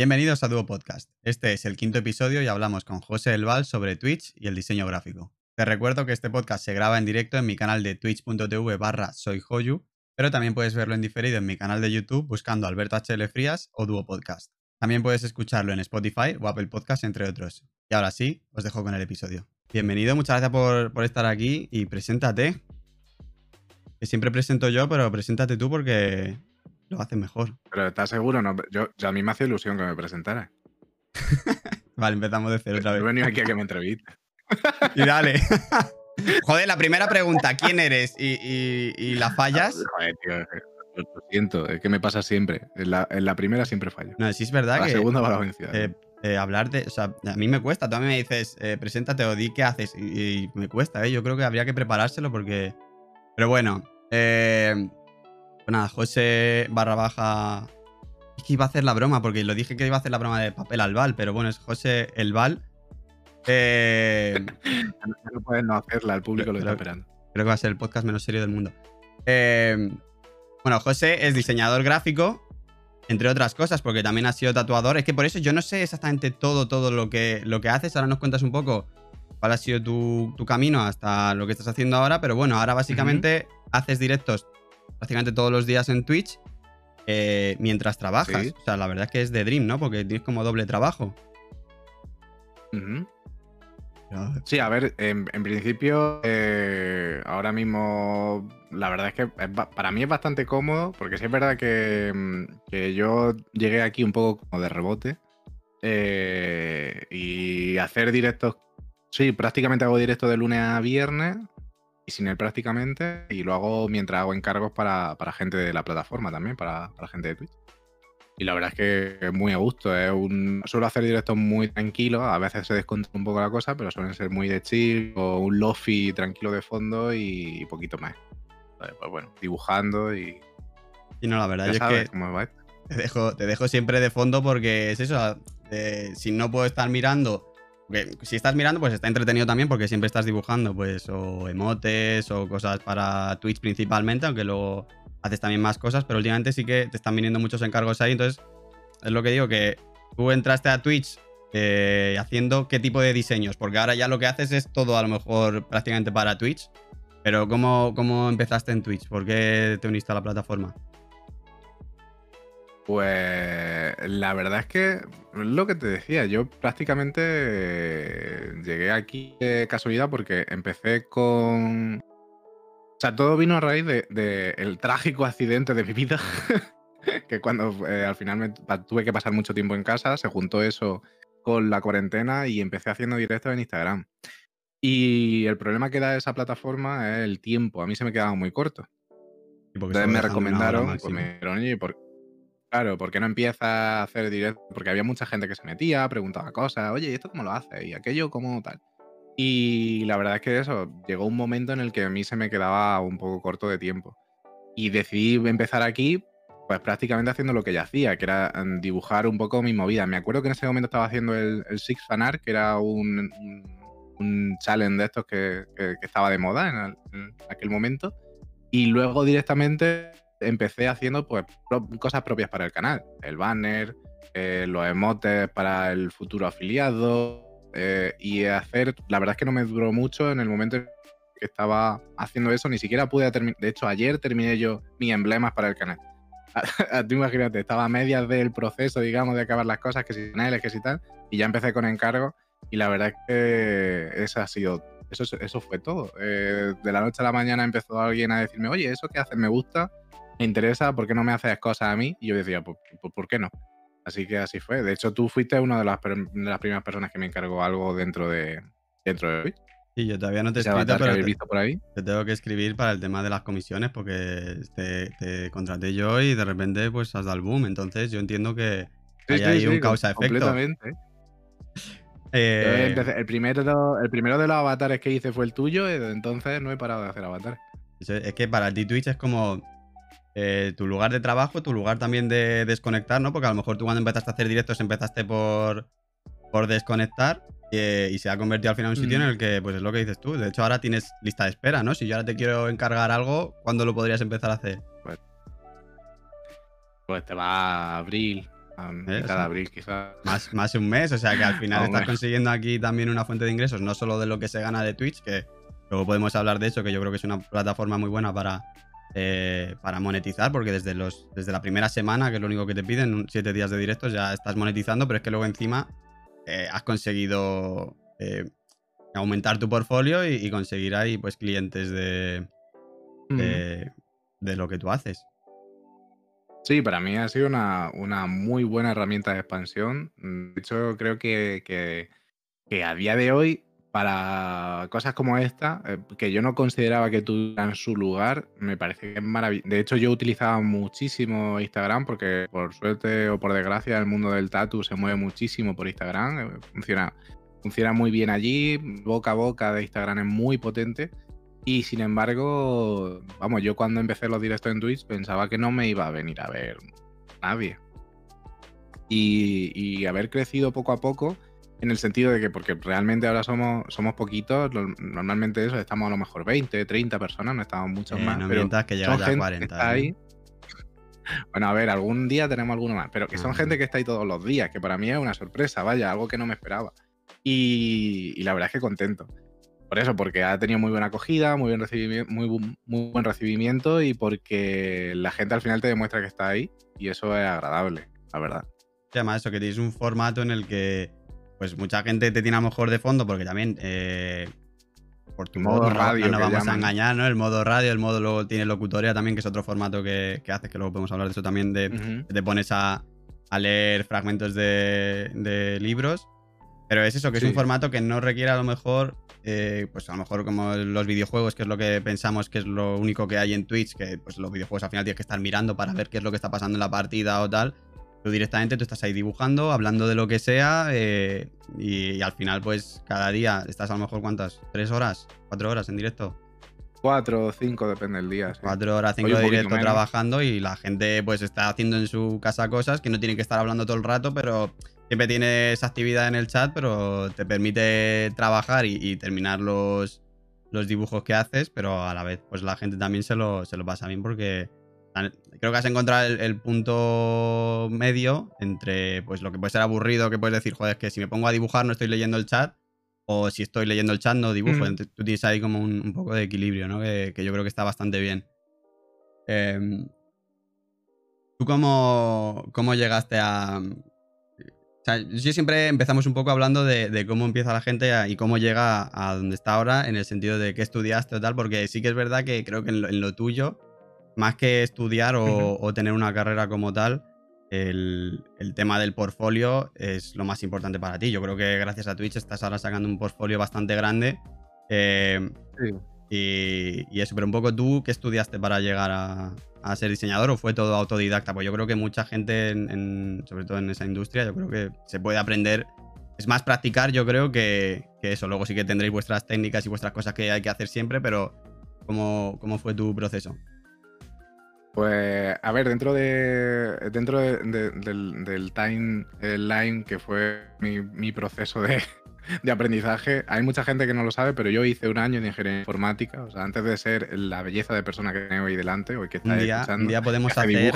Bienvenidos a Duo Podcast. Este es el quinto episodio y hablamos con José Elval sobre Twitch y el diseño gráfico. Te recuerdo que este podcast se graba en directo en mi canal de twitch.tv barra soyhoyu, pero también puedes verlo en diferido en mi canal de YouTube buscando Alberto HL Frías o Duo Podcast. También puedes escucharlo en Spotify o Apple Podcast, entre otros. Y ahora sí, os dejo con el episodio. Bienvenido, muchas gracias por, por estar aquí y preséntate. Que siempre presento yo, pero preséntate tú porque lo haces mejor. Pero ¿estás seguro? No, yo, yo a mí me hace ilusión que me presentara. Vale, empezamos de cero otra He vez. venido aquí a que me entreviste. Y dale. Joder, la primera pregunta, ¿quién eres? Y, y- y la fallas. Joder, tío, eh, lo, siento, es que me pasa siempre. En la, en la primera siempre fallo. No, sí es verdad la que segunda va la vencida. eh, eh, hablar de. O sea, a mí me cuesta. Tú a mí me dices, eh, preséntate o di qué haces. Y, y me cuesta, ¿eh? Yo creo que habría que preparárselo porque. Pero bueno. Eh, pues nada, José barra baja. Es que iba a hacer la broma, porque lo dije que iba a hacer la broma de papel al Val, pero bueno, es José el Val. Eh, no, puedes no hacerla, el público lo está esperando. Creo que va a ser el podcast menos serio del mundo. Eh, bueno, José es diseñador gráfico, entre otras cosas, porque también ha sido tatuador. Es que por eso yo no sé exactamente todo, todo lo que, lo que haces. Ahora nos cuentas un poco cuál ha sido tu, tu camino hasta lo que estás haciendo ahora. Pero bueno, ahora básicamente haces directos prácticamente todos los días en Twitch eh, mientras trabajas. Sí. O sea, la verdad es que es de Dream, ¿no? Porque tienes como doble trabajo. Ujú. Sí, a ver, en, en principio, eh, ahora mismo, la verdad es que es para mí es bastante cómodo, porque sí es verdad que, mm, que yo llegué aquí un poco como de rebote. eh, y hacer directos, sí, prácticamente hago directo de lunes a viernes, y sin él prácticamente, y lo hago mientras hago encargos para, para gente de la plataforma también, para, para gente de Twitch. Y la verdad es que es muy a gusto. Es un... Suelo hacer directos muy tranquilos. A veces se descontrola un poco la cosa, pero suelen ser muy de chill o un lofi tranquilo de fondo y poquito más. Pues pues bueno, dibujando y Y no, la verdad ya es sabes que cómo va. Te dejo, te dejo siempre de fondo porque es eso. eh, si no puedo estar mirando. Si estás mirando, pues está entretenido también porque siempre estás dibujando, pues, o emotes o cosas para Twitch principalmente, aunque luego haces también más cosas, pero últimamente sí que te están viniendo muchos encargos ahí. Entonces, es lo que digo, que tú entraste a Twitch eh, haciendo qué tipo de diseños, porque ahora ya lo que haces es todo a lo mejor prácticamente para Twitch. Pero ¿cómo, cómo empezaste en Twitch? ¿Por qué te uniste a la plataforma? Pues la verdad es que lo que te decía, yo prácticamente eh, llegué aquí de casualidad porque empecé con... O sea, todo vino a raíz del de, el trágico accidente de mi vida, que cuando eh, al final me, tuve que pasar mucho tiempo en casa, se juntó eso con la cuarentena y empecé haciendo directos en Instagram. Y el problema que da esa plataforma es el tiempo, a mí se me quedaba muy corto. Entonces me recomendaron, pues máximo. me dijeron, oye, ¿por- claro, ¿por qué no empiezas a hacer directo? Porque había mucha gente que se metía, preguntaba cosas, oye, ¿y esto cómo lo haces? Y aquello, ¿cómo tal? Y la verdad es que eso, llegó un momento en el que a mí se me quedaba un poco corto de tiempo. Y decidí empezar aquí, pues prácticamente haciendo lo que ya hacía, que era mm, dibujar un poco mi movida. Me acuerdo que en ese momento estaba haciendo el, el Six Fan Art, que era un, un- un challenge de estos que, que- que estaba de moda en, el- en aquel momento. Y luego directamente empecé haciendo pues pro- cosas propias para el canal. El banner, eh, los emotes para el futuro afiliado. eh, y hacer, la verdad es que no me duró mucho en el momento en que estaba haciendo eso, ni siquiera pude terminar. De hecho, ayer terminé yo mis emblemas para el canal. Tú imagínate, estaba a medias del proceso, digamos, de acabar las cosas, que si paneles, que si tal, y ya empecé con encargo. Y la verdad es que eso ha sido, eso, eso fue todo. Eh, de la noche a la mañana empezó alguien a decirme, oye, eso que haces me gusta, me interesa, ¿por qué no me haces cosas a mí? Y yo decía, pues, ¿por qué no? Así que así fue. De hecho, tú fuiste una de las, per- de las primeras personas que me encargó algo dentro de dentro de Twitch. Sí, yo todavía no te he escrito, pero te, visto por ahí. te tengo que escribir para el tema de las comisiones porque te, te contraté yo y de repente pues has dado el boom. Entonces yo entiendo que Sí, hay sí, ahí sí, un causa-efecto. Eh, empecé- el, primero, el primero de los avatares que hice fue el tuyo, y desde entonces no he parado de hacer avatares. es que para ti Twitch es como eh, tu lugar de trabajo, tu lugar también de desconectar, ¿no? Porque a lo mejor tú cuando empezaste a hacer directos empezaste por, por desconectar eh, y se ha convertido al final en un sitio en Mm. el que, pues es lo que dices tú. De hecho, ahora tienes lista de espera, ¿no? Si yo ahora te quiero encargar algo, ¿cuándo lo podrías empezar a hacer? Pues te va a abril, mitad de abril, quizás. Más, más de un mes, o sea que al final estás consiguiendo aquí también una fuente de ingresos, no solo de lo que se gana de Twitch, que luego podemos hablar de eso, que yo creo que es una plataforma muy buena para, eh, para monetizar, porque desde, los, desde la primera semana, que es lo único que te piden, siete días de directos, ya estás monetizando, pero es que luego encima eh, has conseguido eh, aumentar tu portfolio y, conseguir ahí pues clientes de, de, lo que tú haces. Sí, para mí ha sido una, muy buena herramienta de expansión. De hecho, creo que, que, a día de hoy, para cosas como esta, eh, que yo no consideraba que tuvieran su lugar, me parece que es maravilloso. De hecho, yo utilizaba muchísimo Instagram porque, por suerte o por desgracia, el mundo del tatu se mueve muchísimo por Instagram. Eh, funciona, funciona muy bien allí. Boca a boca de Instagram es muy potente. Y sin embargo, vamos, yo cuando empecé los directos en Twitch pensaba que no me iba a venir a ver nadie. Y, haber crecido poco a poco, en el sentido de que, porque realmente ahora somos, somos poquitos, normalmente eso, estamos a lo mejor 20, 30 personas, no estamos muchos eh, más. pero que llega ya 40. ahí. Bueno, a ver, algún día tenemos alguno más, pero que son gente que está ahí todos los días, que para mí es una sorpresa, vaya, algo que no me esperaba. y la verdad es que contento. Por eso, porque ha tenido muy buena acogida, muy, bien recibimiento, muy, muy buen recibimiento y porque la gente al final te demuestra que está ahí y eso es agradable, la verdad. Llama eso, que tienes un formato en el que pues mucha gente te tiene a lo mejor de fondo porque también eh, por tu modo radio, no, vamos a engañar, ¿no? El modo radio, el modo luego tiene locutoria también, que es otro formato que, que haces, que luego podemos hablar de eso también, de que te pones a, leer fragmentos de, libros. Pero es eso, que es un formato que no requiere a lo mejor eh, pues a lo mejor como los videojuegos, que es lo que pensamos que es lo único que hay en Twitch, que pues los videojuegos al final tienes que estar mirando para ver qué es lo que está pasando en la partida o tal. Tú directamente tú estás ahí dibujando, hablando de lo que sea eh, y, al final pues cada día estás a lo mejor cuántas, tres horas, cuatro horas en directo. Cuatro o cinco, depende del día. Cuatro horas, cinco de directo trabajando y la gente pues está haciendo en su casa cosas que no tienen que estar hablando todo el rato, pero siempre tienes actividad en el chat, pero te permite trabajar y, terminar los, los, dibujos que haces, pero a la vez, pues la gente también se lo, se lo pasa bien porque creo que has encontrado el, punto medio entre pues lo que puede ser aburrido, que puedes decir, joder, es que si me pongo a dibujar no estoy leyendo el chat, o si estoy leyendo el chat no dibujo. Mm. tú tienes ahí como un, poco de equilibrio, ¿no? Que, yo creo que está bastante bien. Em, ¿Tú cómo, cómo llegaste a, o sea, yo siempre empezamos un poco hablando de, cómo empieza la gente y cómo llega a donde está ahora, en el sentido de qué estudiaste o tal, porque sí que es verdad que creo que en lo, tuyo, más que estudiar o, tener una carrera como tal, el, tema del portfolio es lo más importante para ti. Yo creo que gracias a Twitch estás ahora sacando un portfolio bastante grande. Eh, sí. Y, eso, pero un poco tú, ¿qué estudiaste para llegar a, ser diseñador o fue todo autodidacta? Pues yo creo que mucha gente, sobre todo en esa industria, yo creo que se puede aprender. Es más practicar, yo creo, que, eso. Luego sí que tendréis vuestras técnicas y vuestras cosas que hay que hacer siempre, pero ¿cómo, cómo fue tu proceso? Pues, a ver, dentro de dentro del, timeline que fue mi proceso de, de aprendizaje. Hay mucha gente que no lo sabe, pero yo hice un año de ingeniería informática. O sea, antes de ser la belleza de persona que tengo ahí delante, o que está un día, un día podemos hacer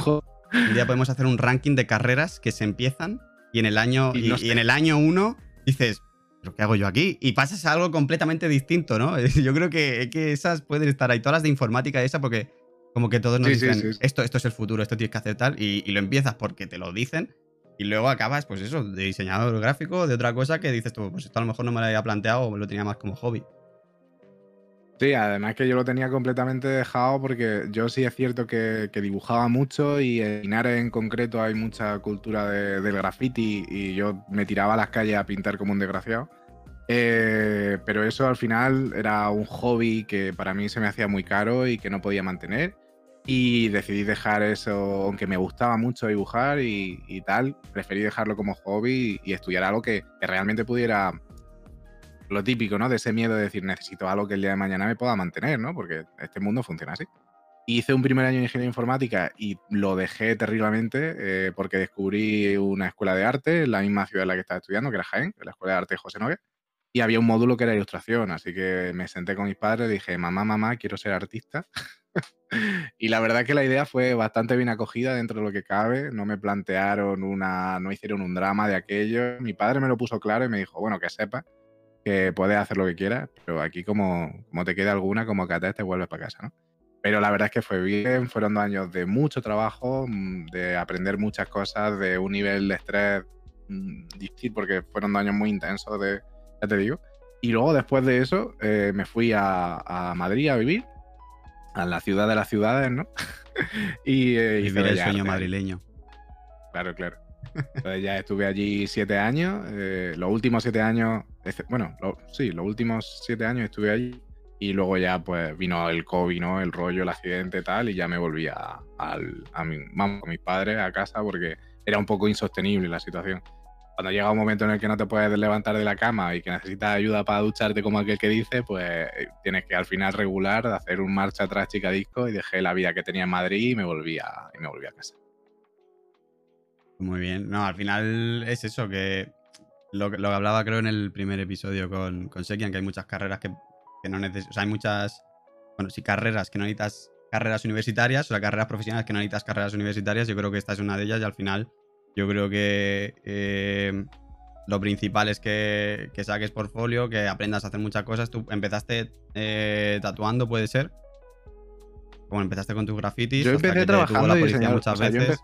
un día podemos hacer un ranking de carreras que se empiezan y en el año y, en el año uno dices ¿pero qué hago yo aquí? Y pasas a algo completamente distinto, ¿no? Yo creo que, que esas pueden estar ahí, todas las de informática esa, porque como que todos nos dicen, esto, esto es el futuro, esto tienes que hacer tal, y, y, lo empiezas porque te lo dicen, y luego acabas, pues eso, de diseñador gráfico, de otra cosa que dices tú, pues esto a lo mejor no me lo había planteado o lo tenía más como hobby. Sí, además que yo lo tenía completamente dejado porque yo sí es cierto que, dibujaba mucho y en Inares en concreto hay mucha cultura del graffiti y yo me tiraba a las calles a pintar como un desgraciado. Eh, pero eso al final era un hobby que para mí se me hacía muy caro y que no podía mantener. Y decidí dejar eso, aunque me gustaba mucho dibujar y, tal, preferí dejarlo como hobby y, estudiar algo que, realmente pudiera, lo típico, ¿no? De ese miedo de decir, necesito algo que el día de mañana me pueda mantener, ¿no? Porque este mundo funciona así. Hice un primer año de ingeniería informática y lo dejé terriblemente eh, porque descubrí una escuela de arte en la misma ciudad en la que estaba estudiando, que era Jaén, la Escuela de Arte José Nogué. Y había un módulo que era ilustración, así que me senté con mis padres dije, mamá, mamá, quiero ser artista. y la verdad que la idea fue bastante bien acogida dentro de lo que cabe, no me plantearon una, no hicieron un drama de aquello, mi padre me lo puso claro y me dijo, bueno, que sepa que puedes hacer lo que quieras, pero aquí como, como te queda alguna, como que te vuelves para casa, ¿no? Pero la verdad es que fue bien, fueron dos años de mucho trabajo, mm, de aprender muchas cosas, de un nivel de estrés mm, difícil, porque fueron dos años muy intensos, de, ya te digo. Y luego después de eso eh, me fui a, Madrid a vivir, a la ciudad de las ciudades, ¿no? y eh, el sueño madrileño. Claro, claro. Entonces ya estuve allí siete años. Eh, los últimos siete años, bueno, sí, los últimos siete años estuve allí y luego ya pues vino el COVID, ¿no? El rollo, el accidente tal, y ya me volví a, a, mi, con mis padres a casa porque era un poco insostenible la situación. Cuando llega un momento en el que no te puedes levantar de la cama y que necesitas ayuda para ducharte como aquel que dice, pues eh, tienes que al final regular, hacer un marcha atrás chica disco y dejé la vida que tenía en Madrid y me volví a, me volví a casa. Muy bien. No, al final es eso, que lo, lo que hablaba creo en el primer episodio con, con Sekian, que hay muchas carreras que que no necesitas, o sea, hay muchas, bueno, sí, carreras que no necesitas carreras universitarias, o sea, carreras profesionales que no necesitas carreras universitarias, yo creo que esta es una de ellas y al final yo creo que eh, lo principal es que, que, saques portfolio, que aprendas a hacer muchas cosas. Tú empezaste eh, tatuando, puede ser. Como empezaste con tus grafitis. Yo empecé trabajando la policía muchas veces.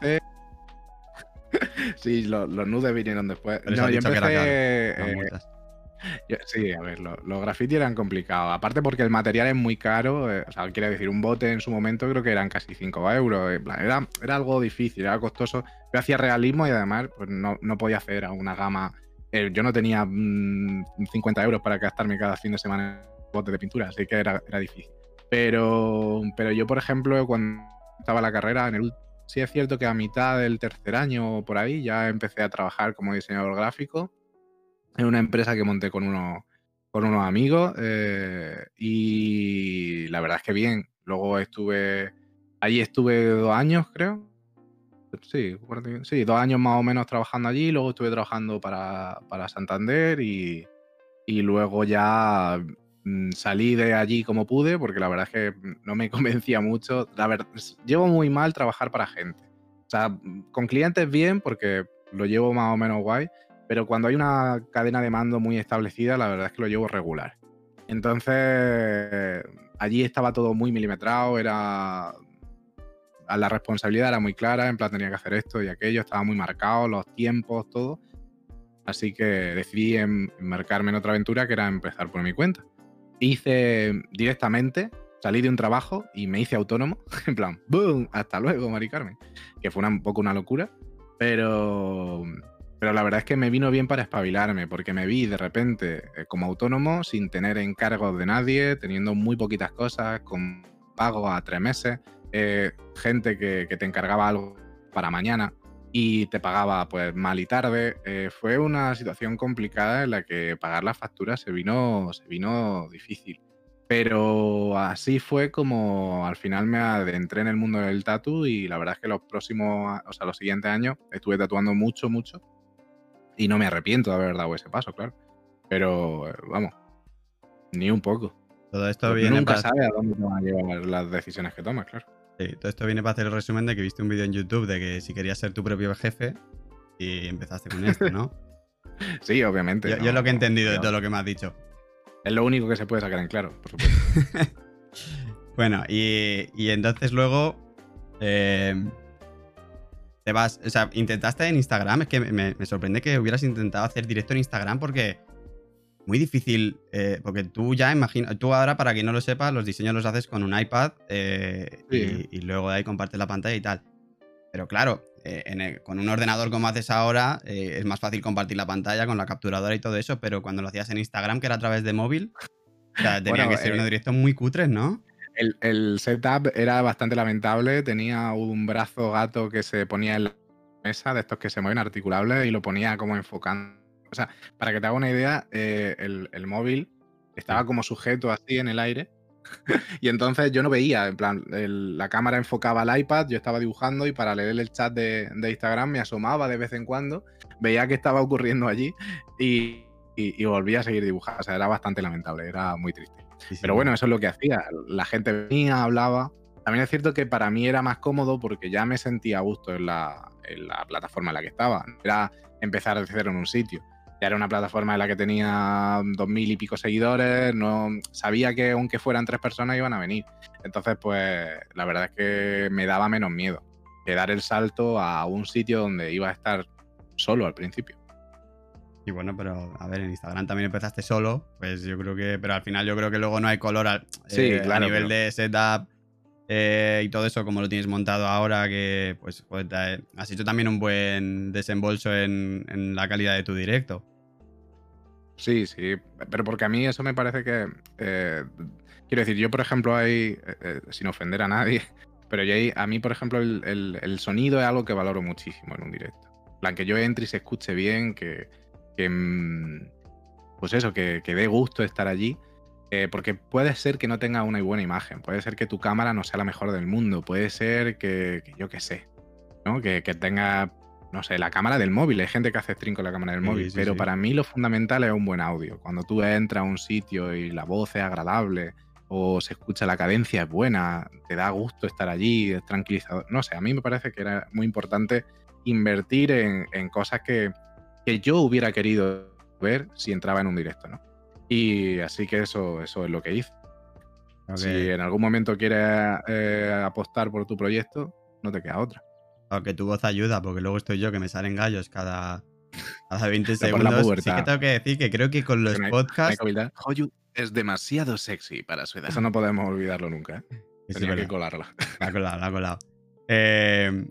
sí, los, nudes vinieron después. no, yo empecé. Sí, a ver, los graffiti eran complicados. Aparte porque el material es muy caro. Eh, o sea, quiere decir, un bote en su momento creo que eran casi 5 euros. Era, era algo difícil, era costoso. Yo hacía realismo y además pues no, no podía hacer una gama. Eh, yo no tenía 50 mm, euros para gastarme cada fin de semana en bote de pintura, así que era, era difícil. Pero, pero yo, por ejemplo, cuando estaba la carrera, en el sí es cierto que a mitad del tercer año o por ahí ya empecé a trabajar como diseñador gráfico en una empresa que monté con unos, con unos amigos eh, y la verdad es que bien. Luego estuve, allí estuve dos años creo. Sí, sí, dos años más o menos trabajando allí, luego estuve trabajando para, para Santander y, y luego ya mm, salí de allí como pude, porque la verdad es que no me convencía mucho. La verdad, llevo muy mal trabajar para gente. O sea, con clientes bien, porque lo llevo más o menos guay, pero cuando hay una cadena de mando muy establecida, la verdad es que lo llevo regular. Entonces, allí estaba todo muy milimetrado, era la responsabilidad era muy clara, en plan tenía que hacer esto y aquello, estaba muy marcado, los tiempos, todo. Así que decidí embarcarme en otra aventura que era empezar por mi cuenta. Hice directamente, salí de un trabajo y me hice autónomo, en plan, ¡boom! Hasta luego, Mari Carmen. Que fue un poco una locura, pero pero la verdad es que me vino bien para espabilarme, porque me vi de repente eh, como autónomo, sin tener encargos de nadie, teniendo muy poquitas cosas, con pago a tres meses, eh, gente que, te encargaba algo para mañana y te pagaba pues mal y tarde. Eh, fue una situación complicada en la que pagar las facturas se vino, se vino difícil. Pero así fue como al final me adentré en el mundo del tatu y la verdad es que los próximos, o sea, los siguientes años estuve tatuando mucho, mucho y no me arrepiento de haber dado ese paso, claro. Pero, eh, vamos, ni un poco. Todo esto viene nunca sabe a dónde te van a llevar las decisiones que tomas, claro. Sí, todo esto viene para hacer el resumen de que viste un vídeo en YouTube de que si querías ser tu propio jefe y empezaste con esto, ¿no? sí, obviamente. Yo, es lo que he entendido de todo lo que me has dicho. Es lo único que se puede sacar en claro, por supuesto. bueno, y, y, entonces luego eh, te vas, o sea, intentaste en Instagram, es que me, sorprende que hubieras intentado hacer directo en Instagram porque muy difícil, eh, porque tú ya imaginas, tú ahora para quien no lo sepa, los diseños los haces con un iPad eh, y, luego de ahí compartes la pantalla y tal. Pero claro, eh, con un ordenador como haces ahora, es más fácil compartir la pantalla con la capturadora y todo eso, pero cuando lo hacías en Instagram, que era a través de móvil, o sea, tenía que ser unos directos muy cutres, ¿no? El, setup era bastante lamentable. Tenía un brazo gato que se ponía en la mesa, de estos que se mueven articulables, y lo ponía como enfocando. O sea, para que te haga una idea, eh, el, móvil estaba como sujeto así en el aire. y entonces yo no veía, en plan, la cámara enfocaba al iPad, yo estaba dibujando y para leer el chat de, Instagram me asomaba de vez en cuando, veía qué estaba ocurriendo allí y, y, volví a seguir dibujando. O sea, era bastante lamentable, era muy triste. Pero bueno, eso es lo que hacía. La gente venía, hablaba. También es cierto que para mí era más cómodo porque ya me sentía a gusto en la, plataforma en la que estaba. Era empezar de cero en un sitio. Ya era una plataforma en la que tenía dos mil y pico seguidores, no sabía que aunque fueran tres personas iban a venir. Entonces, pues la verdad es que me daba menos miedo que dar el salto a un sitio donde iba a estar solo al principio. Y bueno, pero a ver, en Instagram también empezaste solo, pues yo creo que, pero al final yo creo que luego no hay color al, eh, a nivel de setup eh, y todo eso, como lo tienes montado ahora, que pues has hecho también un buen desembolso en, la calidad de tu directo. Sí, sí, pero porque a mí eso me parece que, eh, quiero decir, yo por ejemplo hay, sin ofender a nadie, pero yo a mí por ejemplo el, sonido es algo que valoro muchísimo en un directo. plan, que yo entre y se escuche bien, que, Mm, pues eso, que, dé gusto estar allí. Eh, porque puede ser que no tenga una buena imagen, puede ser que tu cámara no sea la mejor del mundo, puede ser que, yo qué sé, ¿no? Que, tenga, no sé, la cámara del móvil. Hay gente que hace stream con la cámara del móvil, pero para mí lo fundamental es un buen audio. Cuando tú entras a un sitio y la voz es agradable o se escucha la cadencia es buena, te da gusto estar allí, es tranquilizador. No sé, a mí me parece que era muy importante invertir en cosas que, que yo hubiera querido ver si entraba en un directo, ¿no? Y así que eso, eso es lo que hice. Si en algún momento quieres eh, apostar por tu proyecto, no te queda otra. Aunque tu voz ayuda, porque luego estoy yo que me salen gallos cada, cada 20 segundos. Sí que tengo que decir que creo que con los podcasts. Hoyu es demasiado sexy para su edad. Eso no podemos olvidarlo nunca. ¿eh? Tenía que colarla. La ha colado, la ha colado. Eh,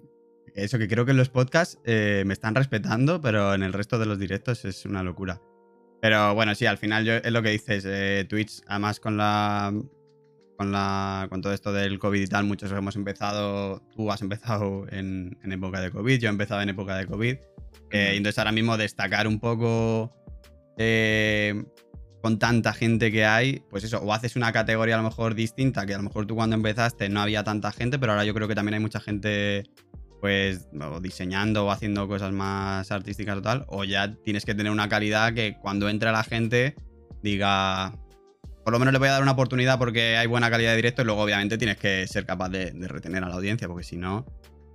eso que creo que en los podcasts eh, me están respetando, pero en el resto de los directos es una locura. Pero bueno, sí, al final yo, es lo que dices. Eh, Twitch, además con la, con la. con todo esto del COVID y tal, muchos hemos empezado. Tú has empezado en, época de COVID, yo he empezado en época de COVID. Eh, entonces ahora mismo destacar un poco. con tanta gente que hay, pues eso, o haces una categoría a lo mejor distinta, que a lo mejor tú cuando empezaste no había tanta gente, pero ahora yo creo que también hay mucha gente pues diseñando o haciendo cosas más artísticas o tal, o ya tienes que tener una calidad que cuando entre la gente diga, por lo menos le voy a dar una oportunidad porque hay buena calidad de directo y luego obviamente tienes que ser capaz de, retener a la audiencia, porque si no,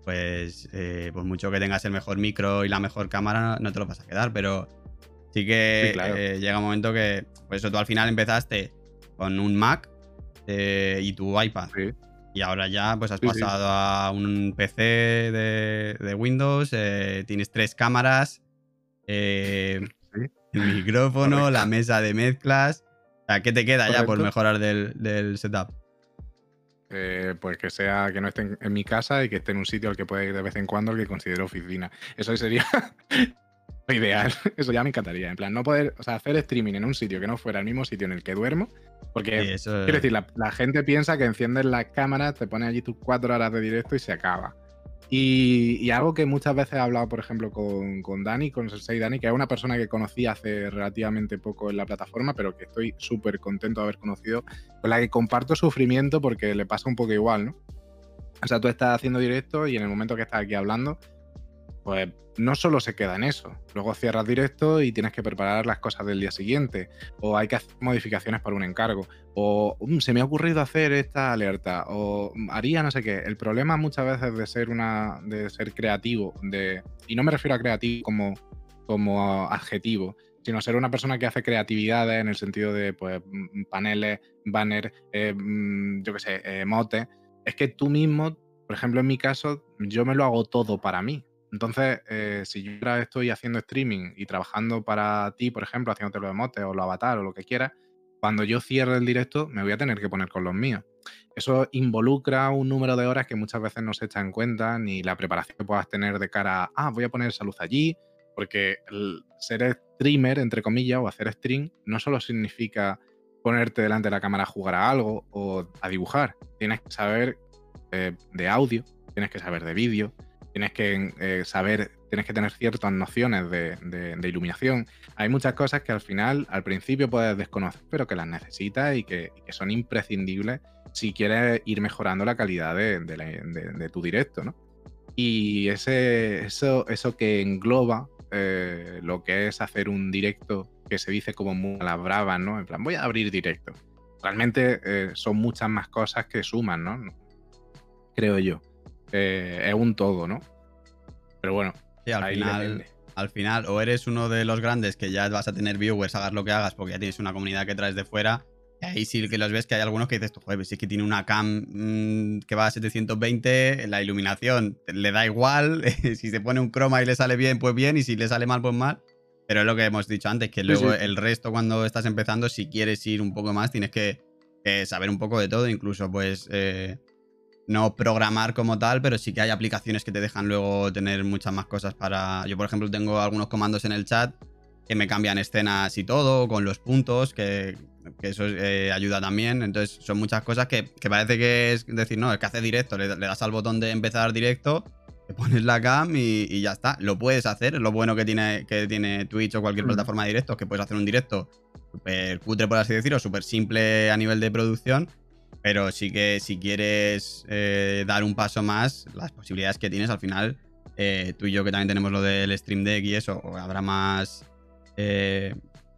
pues eh, por mucho que tengas el mejor micro y la mejor cámara, no te lo vas a quedar, pero sí que eh, llega un momento que, pues eso, tú al final empezaste con un Mac eh, y tu iPad. Y ahora ya pues has pasado a un PC de, Windows, eh, tienes tres cámaras, eh, el micrófono, la mesa de mezclas. ¿qué te queda ya por mejorar del, setup? Eh, pues que sea que no esté en, mi casa y que esté en un sitio al que pueda ir de vez en cuando al que considero oficina. Eso sería ideal. Eso ya me encantaría. En plan, no poder, o sea, hacer streaming en un sitio que no fuera el mismo sitio en el que duermo porque, quiero decir, la, gente piensa que enciendes las cámaras, te pones allí tus cuatro horas de directo y se acaba. Y, algo que muchas veces he hablado, por ejemplo, con, con Dani, con Sensei Dani, que es una persona que conocí hace relativamente poco en la plataforma, pero que estoy súper contento de haber conocido, con la que comparto sufrimiento porque le pasa un poco igual, ¿no? O sea, tú estás haciendo directo y en el momento que estás aquí hablando, pues no solo se queda en eso. Luego cierras directo y tienes que preparar las cosas del día siguiente. O hay que hacer modificaciones para un encargo. O mm, se me ha ocurrido hacer esta alerta. O mm, haría no sé qué. El problema muchas veces de ser una. de ser creativo. De, y no me refiero a creativo como, como adjetivo. Sino ser una persona que hace creatividades en el sentido de pues, mm, paneles, banners, eh, yo qué sé, motes. Es que tú mismo, por ejemplo, en mi caso, yo me lo hago todo para mí. Entonces, eh, si yo ahora estoy haciendo streaming y trabajando para ti, por ejemplo, haciéndote los o los avatar o lo que quieras, cuando yo cierre el directo me voy a tener que poner con los míos. Eso involucra un número de horas que muchas veces no se echa en cuenta, ni la preparación que puedas tener de cara a, ah, voy a poner esa luz allí, porque ser streamer, entre comillas, o hacer stream, no solo significa ponerte delante de la cámara a jugar a algo o a dibujar. Tienes que saber eh, de audio, tienes que saber de vídeo, tienes que eh, saber, tienes que tener ciertas nociones de, iluminación. Hay muchas cosas que al final, al principio puedes desconocer, pero que las necesitas y que, son imprescindibles si quieres ir mejorando la calidad de, tu directo, ¿no? Y ese, eso, eso que engloba eh, lo que es hacer un directo que se dice como muy a las bravas, ¿no? En plan, voy a abrir directo. Realmente eh, son muchas más cosas que suman, ¿no? Creo yo. Eh, es un todo, ¿no? Pero bueno, Sí, al ahí final, al final, o eres uno de los grandes que ya vas a tener viewers, hagas lo que hagas, porque ya tienes una comunidad que traes de fuera. Y ahí sí que los ves que hay algunos que dices, tú, joder, pues si es que tiene una cam mm, que va a 720, la iluminación le da igual. si se pone un croma y le sale bien, pues bien, y si le sale mal, pues mal. Pero es lo que hemos dicho antes, que Sí, luego sí. el resto, cuando estás empezando, si quieres ir un poco más, tienes que eh, saber un poco de todo, incluso pues eh, no programar como tal, pero sí que hay aplicaciones que te dejan luego tener muchas más cosas para... Yo, por ejemplo, tengo algunos comandos en el chat que me cambian escenas y todo, con los puntos, que, que eso eh, ayuda también. Entonces, son muchas cosas que, que parece que es decir, no, es que hace directo, le, le das al botón de empezar directo, te pones la cam y, y ya está. Lo puedes hacer, es lo bueno que tiene, que tiene Twitch o cualquier Mm. plataforma de directos, que puedes hacer un directo súper cutre, por así decirlo, súper simple a nivel de producción. Pero sí que si quieres eh, dar un paso más, las posibilidades que tienes al final, eh, tú y yo que también tenemos lo del Stream Deck y eso, habrá más, eh,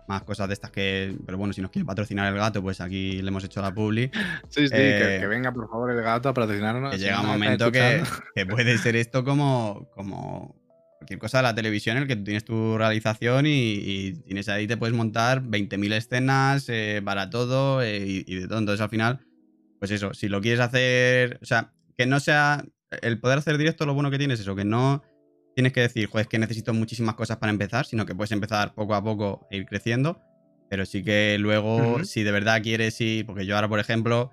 más cosas de estas que... Pero bueno, si nos quiere patrocinar el gato, pues aquí le hemos hecho la publi. Sí, sí, que, que venga por favor el gato a patrocinarnos. Que llega un momento que, que puede ser esto como, como cualquier cosa de la televisión en el que tú tienes tu realización y, y tienes ahí, te puedes montar 20.000 escenas eh, para todo eh, y, y de todo. Entonces al final, pues eso, si lo quieres hacer, o sea, que no sea el poder hacer directo, lo bueno que tienes es eso, que no tienes que decir, joder, es que necesito muchísimas cosas para empezar, sino que puedes empezar poco a poco e ir creciendo. Pero sí que luego, si de verdad quieres ir, porque yo ahora, por ejemplo,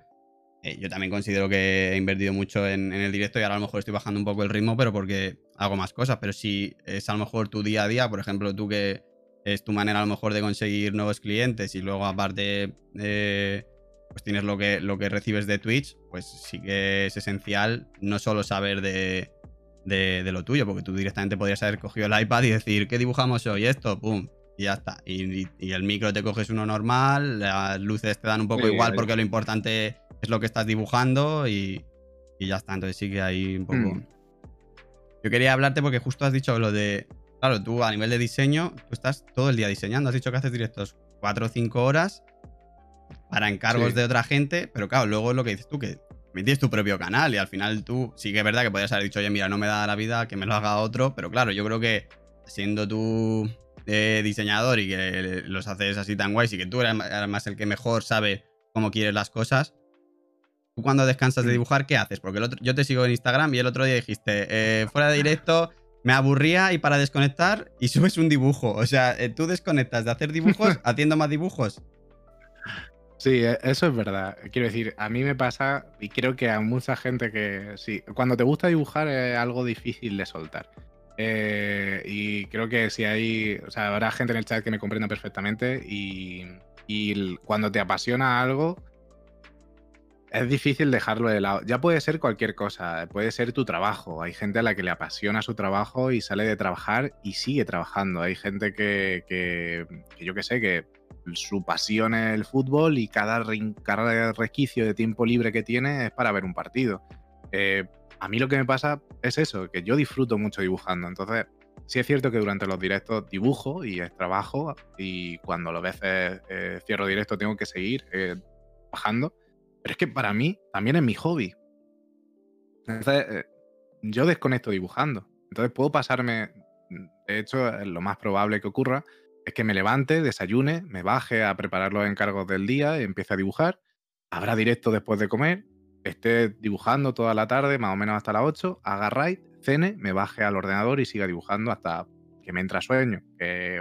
eh, yo también considero que he invertido mucho en, en el directo y ahora a lo mejor estoy bajando un poco el ritmo, pero porque hago más cosas. Pero si es a lo mejor tu día a día, por ejemplo, tú que es tu manera a lo mejor de conseguir nuevos clientes y luego aparte eh, pues tienes lo que, lo que recibes de Twitch, pues sí que es esencial no solo saber de, de, de lo tuyo, porque tú directamente podrías haber cogido el iPad y decir, ¿qué dibujamos hoy? Esto, pum, y ya está. Y, y- y el micro te coges uno normal, las luces te dan un poco Sí, igual porque lo importante es lo que estás dibujando y, y ya está. Entonces sí que hay un poco... Mm. Yo quería hablarte porque justo has dicho lo de... Claro, tú a nivel de diseño, tú estás todo el día diseñando. Has dicho que haces directos 4 o 5 horas para encargos Sí. de otra gente, pero claro, luego es lo que dices tú, que tienes tu propio canal y al final tú sí que es verdad que podrías haber dicho, oye, mira, no me da la vida, que me lo haga otro, pero claro, yo creo que siendo tú eh, diseñador y que los haces así tan guays y que tú eres además el que mejor sabe cómo quieres las cosas, tú cuando descansas de dibujar, ¿qué haces? Porque el otro- yo te sigo en Instagram y el otro día dijiste, eh, fuera de directo me aburría y para desconectar y subes un dibujo. O sea, eh, tú desconectas de hacer dibujos haciendo más dibujos. Sí, e- eso es verdad. Quiero decir, a mí me pasa, y creo que a mucha gente que sí, cuando te gusta dibujar es algo difícil de soltar. Eh, y creo que si hay, o sea, habrá gente en el chat que me comprenda perfectamente y, cuando te apasiona algo, es difícil dejarlo de lado. Ya puede ser cualquier cosa, puede ser tu trabajo. Hay gente a la que le apasiona su trabajo y sale de trabajar y sigue trabajando. Hay gente que, que, que yo qué sé, que su pasión es el fútbol y cada, cada resquicio de tiempo libre que tiene es para ver un partido. Eh, a mí lo que me pasa es eso, que yo disfruto mucho dibujando. Entonces, sí es cierto que durante los directos dibujo y es trabajo y cuando a veces eh, cierro directo tengo que seguir eh, trabajando. Pero es que para mí también es mi hobby. Entonces, eh, yo desconecto dibujando. Entonces puedo pasarme, de hecho, eh, lo más probable que ocurra es que me levante, desayune, me baje a preparar los encargos del día y empiece a dibujar. Habrá directo después de comer, esté dibujando toda la tarde, más o menos hasta las 8, haga raid, cene, me baje al ordenador y siga dibujando hasta que me entra sueño.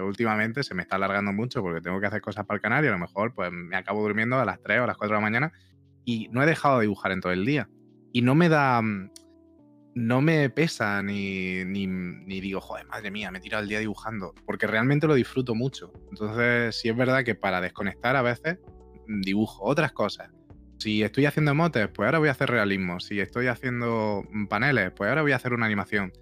Últimamente se me está alargando mucho porque tengo que hacer cosas para el canal y a lo mejor pues me acabo durmiendo a las 3 o a las 4 de la mañana y no he dejado de dibujar en todo el día. Y no me da. No me pesa ni, ni, ni digo, joder, madre mía, me he tirado el día dibujando. Porque realmente lo disfruto mucho. Entonces, sí es verdad que para desconectar a veces mm, dibujo otras cosas. Si estoy haciendo emotes, pues ahora voy a hacer realismo. Si estoy haciendo mm, paneles, pues ahora voy a hacer una animación.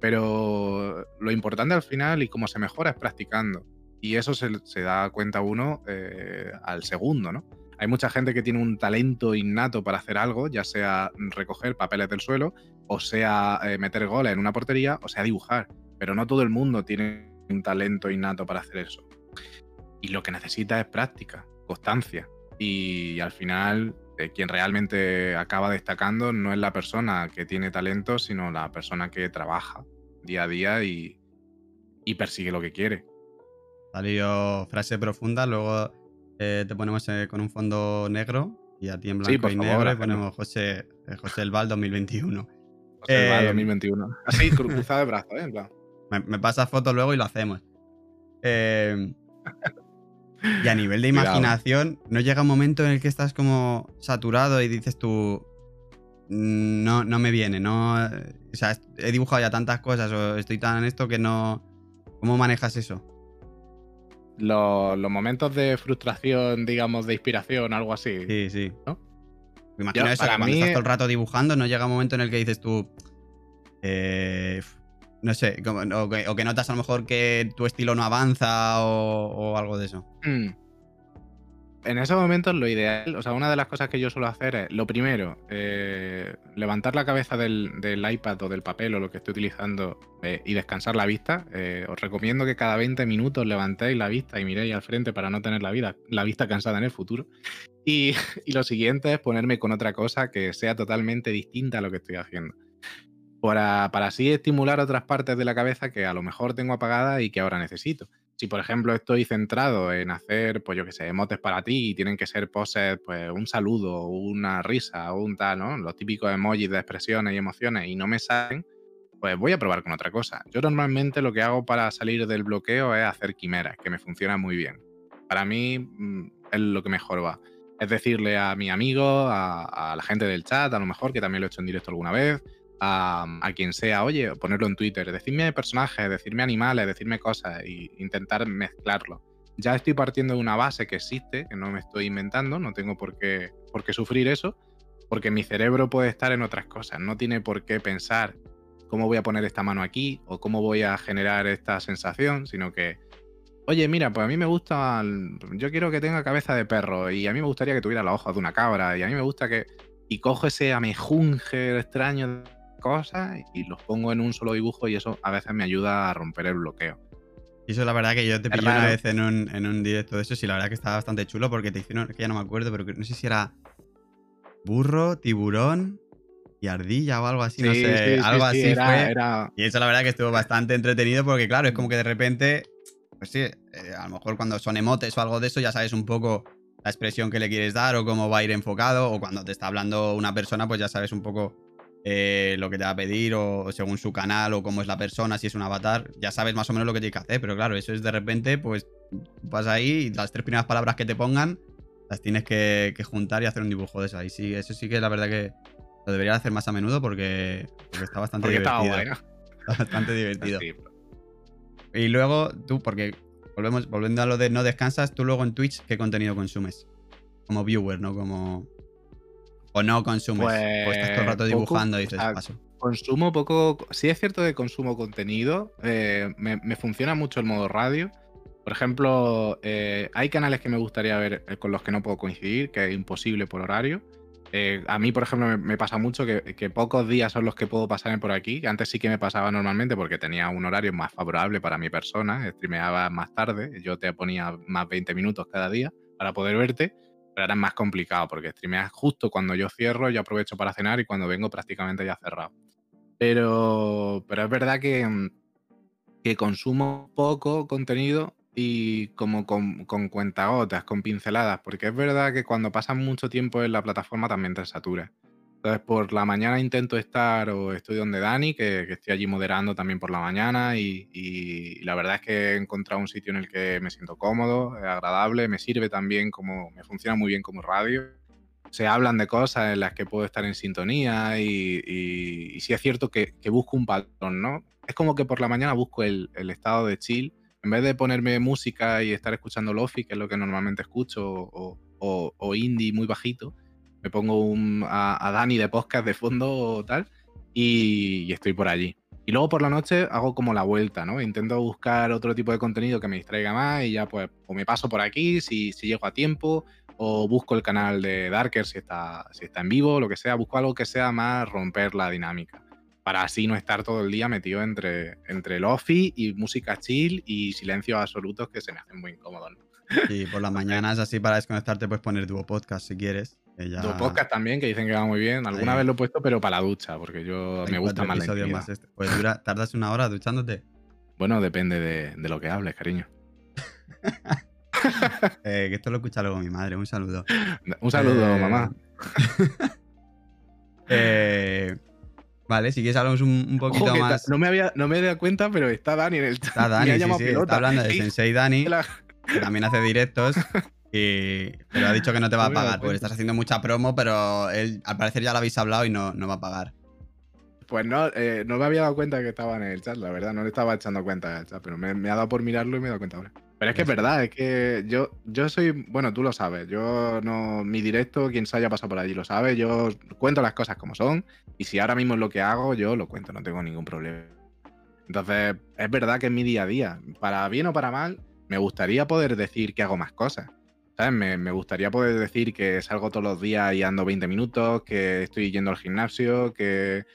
Pero lo importante al final y cómo se mejora es practicando. Y eso se, se da cuenta uno eh, al segundo, ¿no? Hay mucha gente que tiene un talento innato para hacer algo, ya sea recoger papeles del suelo, o sea eh, meter goles en una portería, o sea dibujar. Pero no todo el mundo tiene un talento innato para hacer eso. y lo que necesita es práctica, constancia. Y al final, eh, quien realmente acaba destacando no es la persona que tiene talento, sino la persona que trabaja día a día y, persigue lo que quiere. Salió frase profunda, luego eh, te ponemos eh, con un fondo negro y a ti en blanco y negro ponemos José, José El Val 2021. José El Val 2021. Así, cruzado de brazos, ¿eh? Me, me pasa foto luego y lo hacemos. Eh, y a nivel de imaginación, ¿no llega un momento en el que estás como saturado y dices tú, no, no me viene, no... O sea, he dibujado ya tantas cosas o estoy tan en esto que no... ¿Cómo manejas eso? Los, momentos de frustración, digamos, de inspiración, algo así. Sí, sí. ¿no? Me imagino eso, que cuando estás todo el rato dibujando, no llega un momento en el que dices tú... Eh, no sé, o, que, notas a lo mejor que tu estilo no avanza o, algo de eso. Hmm. En esos momentos lo ideal, o sea, una de las cosas que yo suelo hacer es, lo primero, eh, levantar la cabeza del, iPad o del papel o lo que esté utilizando eh, y descansar la vista. Eh, os recomiendo que cada 20 minutos levantéis la vista y miréis al frente para no tener la, vida, la vista cansada en el futuro. Y, y lo siguiente es ponerme con otra cosa que sea totalmente distinta a lo que estoy haciendo para, así estimular otras partes de la cabeza que a lo mejor tengo apagadas y que ahora necesito. Si, por ejemplo, estoy centrado en hacer, pues yo qué sé, emotes para ti y tienen que ser poses, pues un saludo, una risa, un tal, ¿no? Los típicos emojis de expresiones y emociones y no me salen, pues voy a probar con otra cosa. Yo normalmente lo que hago para salir del bloqueo es hacer quimeras, que me funciona muy bien. Para mí mm, es lo que mejor va. Es decirle a mi amigo, a, a la gente del chat, a lo mejor, que también lo he hecho en directo alguna vez, a, quien sea, oye, ponerlo en Twitter, decirme personajes, decirme animales, decirme cosas e intentar mezclarlo. Ya estoy partiendo de una base que existe, que no me estoy inventando, no tengo por qué, por qué sufrir eso, porque mi cerebro puede estar en otras cosas, no tiene por qué pensar cómo voy a poner esta mano aquí o cómo voy a generar esta sensación, sino que, oye, mira, pues a mí me gusta, yo quiero que tenga cabeza de perro y a mí me gustaría que tuviera los ojos de una cabra y a mí me gusta que... Y cojo ese amejunje extraño cosas y los pongo en un solo dibujo y eso a veces me ayuda a romper el bloqueo. Y eso la verdad que yo te pillé una vez en un, en un directo de eso y la verdad que estaba bastante chulo porque te hicieron, que ya no me acuerdo, pero no sé si era burro, tiburón y ardilla o algo así, no sé, algo así fue. Y eso la verdad que estuvo bastante entretenido porque claro, es como que de repente, pues sí, eh, a lo mejor cuando son emotes o algo de eso ya sabes un poco la expresión que le quieres dar o cómo va a ir enfocado o cuando te está hablando una persona pues ya sabes un poco eh, lo que te va a pedir o según su canal o cómo es la persona, si es un avatar, ya sabes más o menos lo que tienes que hacer, pero claro, eso es de repente, pues vas ahí y las tres primeras palabras que te pongan las tienes que, juntar y hacer un dibujo de eso. Y sí, eso sí que la verdad que lo debería hacer más a menudo porque, está bastante divertido. Está bastante divertido. Y luego tú, porque volvemos, volviendo a lo de no descansas, tú luego en Twitch, ¿qué contenido consumes? Como viewer, ¿no? Como ¿O no consumes? Pues, o estás todo el rato pues, dibujando y dices, paso. Consumo poco. Sí, es cierto que consumo contenido. Eh, me, funciona mucho el modo radio. Por ejemplo, eh, hay canales que me gustaría ver eh, con los que no puedo coincidir, que es imposible por horario. a mí, por ejemplo, me, pasa mucho que, que, pocos días son los que puedo pasar por aquí. Antes sí que me pasaba normalmente porque tenía un horario más favorable para mi persona. Streameaba más tarde. Yo te ponía más 20 minutos cada día para poder verte pero ahora más complicado porque streameas justo cuando yo cierro, yo aprovecho para cenar y cuando vengo prácticamente ya cerrado. Pero, pero es verdad que, mm, que consumo poco contenido y como con, con cuentagotas, con pinceladas, porque es verdad que cuando pasas mucho tiempo en la plataforma también te satura. Entonces, por la mañana intento estar o estoy donde Dani, que, estoy allí moderando también por la mañana y, la verdad es que he encontrado un sitio en el que me siento cómodo, es agradable, me sirve también como, me funciona muy bien como radio. Se hablan de cosas en las que puedo estar en sintonía y, y, sí es cierto que, busco un patrón, ¿no? Es como que por la mañana busco el, estado de chill. En vez de ponerme música y estar escuchando lofi, que es lo que normalmente escucho, o indie muy bajito, me pongo un, a, Dani de podcast de fondo o tal y, estoy por allí. Y luego por la noche hago como la vuelta, ¿no? Intento buscar otro tipo de contenido que me distraiga más y ya pues o me paso por aquí si, si llego a tiempo o busco el canal de Darker si está, si está en vivo, lo que sea, busco algo que sea más romper la dinámica para así no estar todo el día metido entre, entre lofi y música chill y silencios absolutos que se me hacen muy incómodos. Y por las mañanas, así para desconectarte, puedes poner Duo Podcast si quieres. Duo Podcast también, que dicen que va muy bien. Alguna vez lo he puesto, pero para la ducha, porque yo me gusta más la más este. Pues dura, tardas una hora duchándote. Bueno, depende de, lo que hables, cariño. Eh, que esto lo escucha luego mi madre. Un saludo. Un saludo, eh, mamá. Eh, vale, si quieres hablamos un, poquito más. No me, había, no me dado cuenta, pero está Dani en el chat. Está Dani, sí, sí, está hablando de Sensei Dani, que también hace directos. Y, pero ha dicho que no te va a pagar, porque estás haciendo mucha promo, pero él al parecer ya lo habéis hablado y no, no va a pagar. Pues no, eh, no me había dado cuenta que estaba en el chat, la verdad, no le estaba echando cuenta del chat, pero me, ha dado por mirarlo y me he dado cuenta ahora. Pero es que es verdad, es que yo, yo soy, bueno, tú lo sabes, yo no, mi directo, quien se haya pasado por allí lo sabe, yo cuento las cosas como son y si ahora mismo es lo que hago, yo lo cuento, no tengo ningún problema. Entonces, es verdad que es mi día a día, para bien o para mal, me gustaría poder decir que hago más cosas. ¿Sabes? Me, gustaría poder decir que salgo todos los días y ando 20 minutos, que estoy yendo al gimnasio, que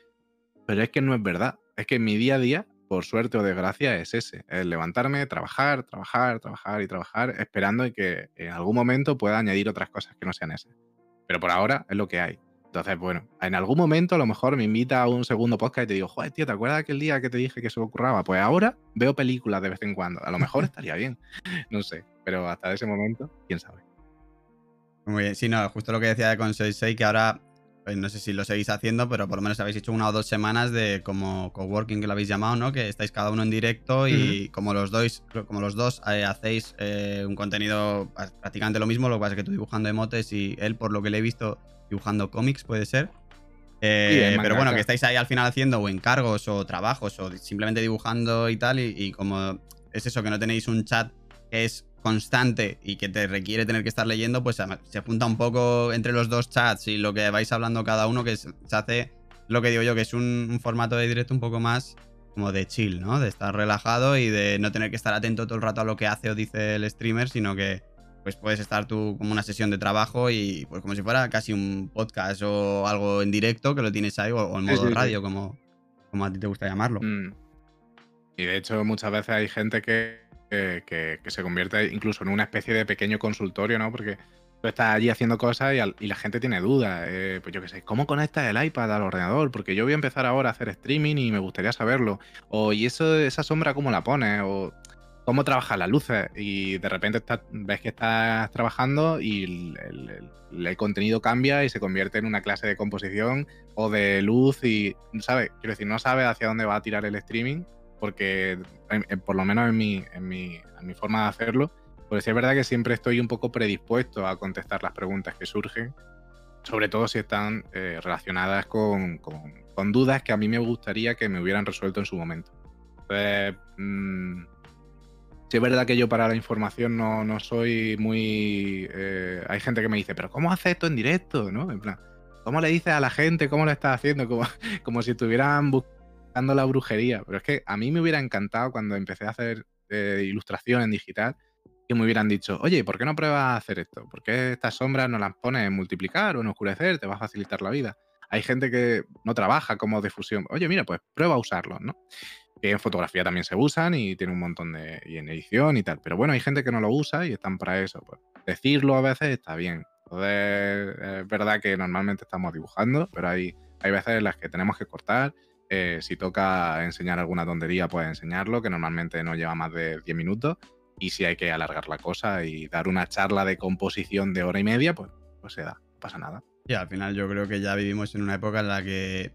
pero es que no es verdad. Es que mi día a día, por suerte o desgracia, es ese. Es levantarme, trabajar, trabajar, trabajar y trabajar, esperando que en algún momento pueda añadir otras cosas que no sean esas. Pero por ahora es lo que hay. Entonces, bueno, en algún momento a lo mejor me invita a un segundo podcast y te digo, joder, tío, ¿te acuerdas aquel día que te dije que se ocurraba? Pues ahora veo películas de vez en cuando. A lo mejor estaría bien. No sé. Pero hasta ese momento, quién sabe. Muy bien. Sí, no, justo lo que decía de con 66, que ahora pues no sé si lo seguís haciendo, pero por lo menos habéis hecho una o dos semanas de como coworking que lo habéis llamado, ¿no? Que estáis cada uno en directo y como los dos, como los dos eh, hacéis eh, un contenido prácticamente lo mismo, lo que pasa es que tú dibujando emotes y él, por lo que le he visto, dibujando cómics, puede ser. Eh, pero bueno, que estáis ahí al final haciendo o encargos o trabajos o simplemente dibujando y tal, y como es eso, que no tenéis un chat que es constante y que te requiere tener que estar leyendo, pues se junta un poco entre los dos chats y lo que vais hablando cada uno, que se hace lo que digo yo, que es un, formato de directo un poco más como de chill, ¿no? De estar relajado y de no tener que estar atento todo el rato a lo que hace o dice el streamer, sino que pues puedes estar tú como una sesión de trabajo y pues como si fuera casi un podcast o algo en directo que lo tienes ahí o, en modo radio, Como, como a ti te gusta llamarlo. Mm. Y de hecho muchas veces hay gente que que, se convierte incluso en una especie de pequeño consultorio, ¿no? Porque tú estás allí haciendo cosas y, la gente tiene dudas. Eh, pues yo qué sé, ¿cómo conectas el iPad al ordenador? Porque yo voy a empezar ahora a hacer streaming y me gustaría saberlo. O, ¿y eso, esa sombra cómo la pones? O, ¿cómo trabajas las luces? Y de repente ves que estás trabajando y el, contenido cambia y se convierte en una clase de composición o de luz y, ¿sabes? Quiero decir, no sabes hacia dónde va a tirar el streaming porque por lo menos en mi, en, mi, forma de hacerlo, pues sí es verdad que siempre estoy un poco predispuesto a contestar las preguntas que surgen, sobre todo si están eh, relacionadas con, con, dudas que a mí me gustaría que me hubieran resuelto en su momento. Entonces, mm, sí verdad que yo para la información no, no soy muy... Eh, hay gente que me dice, pero ¿cómo hace esto en directo? ¿no? En plan, ¿cómo le dices a la gente cómo lo estás haciendo? Como, como si estuvieran buscando la brujería. Pero es que a mí me hubiera encantado cuando empecé a hacer eh, ilustración en digital que me hubieran dicho, oye, ¿por qué no pruebas a hacer esto? ¿Por qué estas sombras no las pones en multiplicar o en oscurecer? Te va a facilitar la vida. Hay gente que no trabaja como difusión. Oye, mira, pues prueba a usarlos, ¿no? Que en fotografía también se usan y tiene un montón de. y en edición y tal. Pero bueno, hay gente que no lo usa y están para eso. Pues decirlo a veces está bien. Entonces, es verdad que normalmente estamos dibujando, pero hay, hay veces en las que tenemos que cortar eh, si toca enseñar alguna tontería, pues enseñarlo, que normalmente no lleva más de 10 minutos. Y si hay que alargar la cosa y dar una charla de composición de hora y media, pues, pues se da, no pasa nada. Y al final yo creo que ya vivimos en una época en la que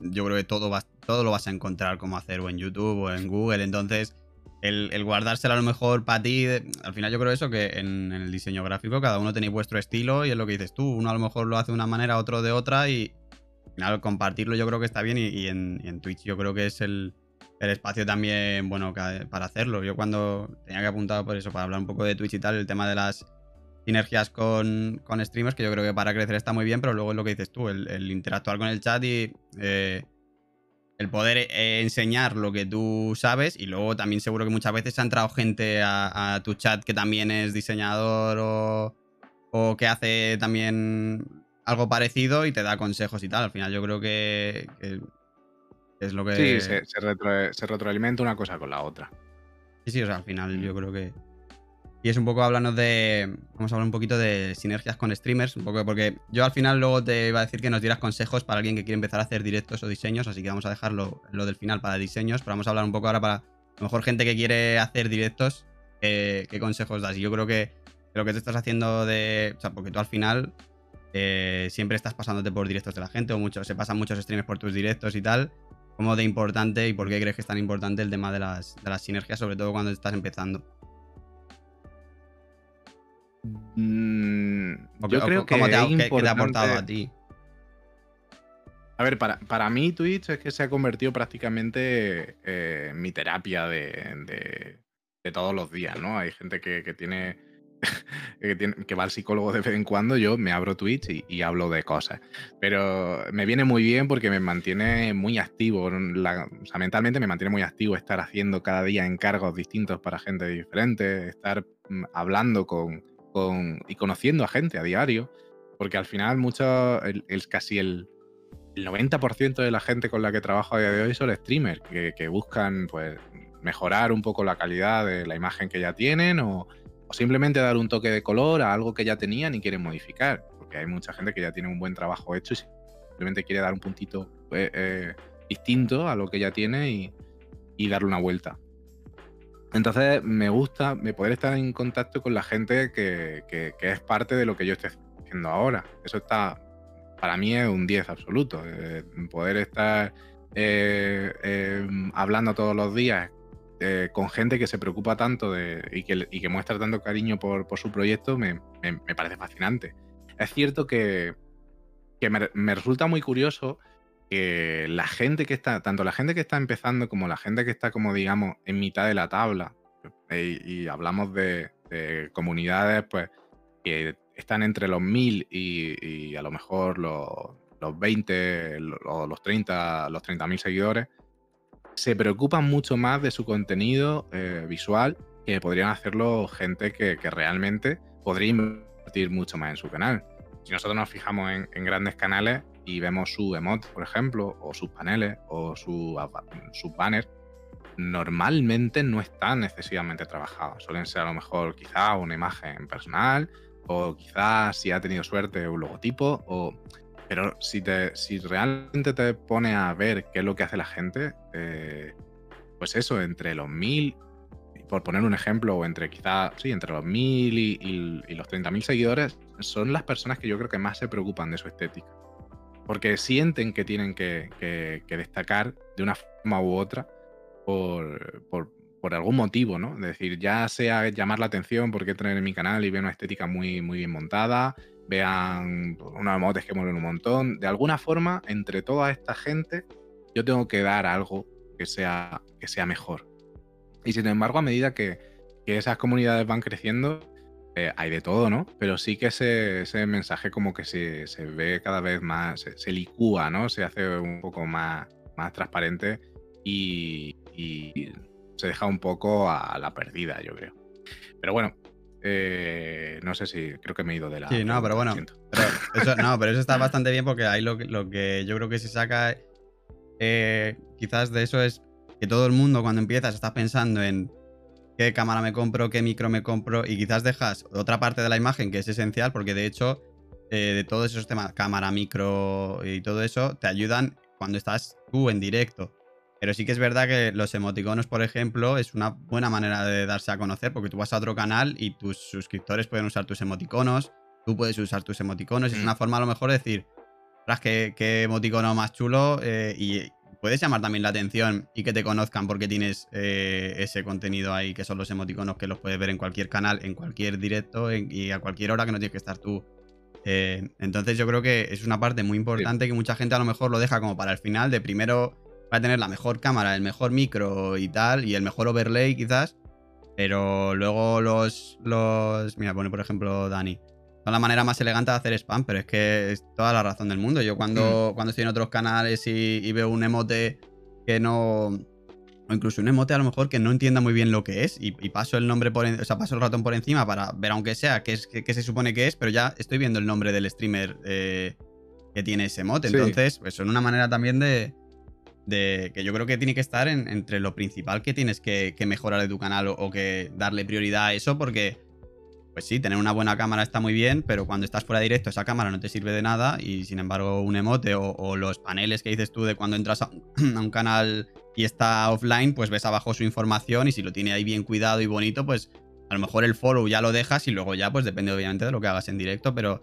yo creo que todo, todo lo vas a encontrar como hacer o en YouTube o en Google. Entonces, el, guardárselo a lo mejor para ti, al final yo creo eso, que en, en, el diseño gráfico cada uno tenéis vuestro estilo y es lo que dices tú. Uno a lo mejor lo hace de una manera, otro de otra y, final compartirlo yo creo que está bien y, en, Twitch yo creo que es el, espacio también bueno para hacerlo. Yo cuando tenía que apuntar por eso, para hablar un poco de Twitch y tal, el tema de las sinergias con, con streamers, que yo creo que para crecer está muy bien, pero luego es lo que dices tú, el, interactuar con el chat y eh, el poder eh, enseñar lo que tú sabes y luego también seguro que muchas veces ha entrado gente a, tu chat que también es diseñador o, o que hace también algo parecido y te da consejos y tal. Al final yo creo que, es lo que... Sí, se, retroalimenta una cosa con la otra. Sí, sí, o sea, al final yo creo que, Y es un poco hablando de. Vamos a hablar un poquito de sinergias con streamers. Un poco porque yo al final luego te iba a decir que nos dieras consejos para alguien que quiere empezar a hacer directos o diseños. Así que vamos a dejarlo lo del final para diseños. Pero vamos a hablar un poco ahora para a lo mejor gente que quiere hacer directos. ¿Qué consejos das? Y yo creo que lo que te estás haciendo de. O sea, porque tú al final eh, siempre estás pasándote por directos de la gente. O mucho, se pasan muchos streamers por tus directos y tal. ¿Cómo de importante y por qué crees que es tan importante el tema de las, de las sinergias, sobre todo cuando estás empezando? Mm, yo creo que, te ha, aportado a ti? A ver, para, para, mí Twitch es que se ha convertido prácticamente eh, en mi terapia de, todos los días, ¿no? Hay gente que, tiene, que, va al psicólogo de vez en cuando, yo me abro Twitch y, hablo de cosas. Pero me viene muy bien porque me mantiene muy activo, o sea, mentalmente me mantiene muy activo estar haciendo cada día encargos distintos para gente diferente, estar mm, hablando con y conociendo a gente a diario, porque al final mucho, el, casi el, 90% de la gente con la que trabajo a día de hoy son streamers, que, buscan pues mejorar un poco la calidad de la imagen que ya tienen o, simplemente dar un toque de color a algo que ya tenían y quieren modificar, porque hay mucha gente que ya tiene un buen trabajo hecho y simplemente quiere dar un puntito eh, eh, distinto a lo que ya tiene y, y darle una vuelta. Entonces me gusta poder estar en contacto con la gente que, es parte de lo que yo estoy haciendo ahora. Eso está, para mí es un 10 absoluto. Eh, poder estar eh, em, hablando todos los días eh, con gente que se preocupa tanto y, que, muestra tanto cariño por, su proyecto me, parece fascinante. Es cierto que, me resulta muy curioso que la gente que está, tanto la gente que está empezando como la gente que está como digamos en mitad de la tabla, eh, y, hablamos de, comunidades pues que están entre los 1000 y, a lo mejor los, los 20 o los 30 los 30.000 seguidores, se preocupan mucho más de su contenido eh, visual que podrían hacerlo gente que, realmente podría invertir mucho más en su canal. Si nosotros nos fijamos en grandes canales, y vemos su emote, por ejemplo, o sus paneles, o su, su banner, normalmente no están excesivamente trabajados. Suelen ser a lo mejor quizá una imagen personal, o quizás si ha tenido suerte un logotipo, o... pero si, te, si realmente te pone a ver qué es lo que hace la gente, eh, pues eso, entre los mil, por poner un ejemplo, o entre quizá, sí, entre los mil y, y, y los 30.000 seguidores, son las personas que yo creo que más se preocupan de su estética porque sienten que tienen que, destacar de una forma u otra por, algún motivo, ¿no? Es decir, ya sea llamar la atención porque tener en mi canal y ver una estética muy, bien montada, vean unos emotes que mueven un montón. De alguna forma, entre toda esta gente, yo tengo que dar algo que sea, que sea mejor. Y sin embargo, a medida que esas comunidades van creciendo, eh, hay de todo, ¿no? Pero sí que ese, ese mensaje como que se, se, ve cada vez más, se, licúa, ¿no? Se hace un poco más, más transparente y, se deja un poco a la perdida, yo creo. Pero bueno, eh, no sé si creo que me he ido de la. Sí, no, pero bueno. eso, no, pero eso está bastante bien porque ahí lo, lo que yo creo que se saca eh, quizás de eso es que todo el mundo cuando empiezas está pensando en qué cámara me compro, qué micro me compro y quizás dejas otra parte de la imagen que es esencial porque de hecho eh, de todos esos temas, cámara, micro y todo eso, te ayudan cuando estás tú en directo. Pero sí que es verdad que los emoticonos, por ejemplo, es una buena manera de darse a conocer porque tú vas a otro canal y tus suscriptores pueden usar tus emoticonos, tú puedes usar tus emoticonos es mm. una forma a lo mejor de decir, qué, qué emoticono más chulo eh, y puedes llamar también la atención y que te conozcan porque tienes eh, ese contenido ahí, que son los emoticonos que los puedes ver en cualquier canal, en cualquier directo y a cualquier hora que no tienes que estar tú. Eh, entonces yo creo que es una parte muy importante que mucha gente a lo mejor lo deja como para el final, de primero va a tener la mejor cámara, el mejor micro y tal, y el mejor overlay quizás, pero luego los, los... Mira, pone por ejemplo Dani son la manera más elegante de hacer spam, pero es que es toda la razón del mundo. Yo cuando, mm. cuando estoy en otros canales y, veo un emote que no. O incluso un emote a lo mejor que no entienda muy bien lo que es y, paso el nombre por o sea, paso el ratón por encima para ver aunque sea qué, es, qué, se supone que es, pero ya estoy viendo el nombre del streamer eh, que tiene ese emote. Entonces, pues son una manera también de, de que yo creo que tiene que estar entre lo principal que tienes que, mejorar de tu canal o, o, que darle prioridad a eso porque pues sí, tener una buena cámara está muy bien, pero cuando estás fuera de directo esa cámara no te sirve de nada y sin embargo un emote o, los paneles que dices tú de cuando entras a, un canal y está offline, pues ves abajo su información y si lo tiene ahí bien cuidado y bonito, pues a lo mejor el follow ya lo dejas y luego ya pues depende obviamente de lo que hagas en directo, pero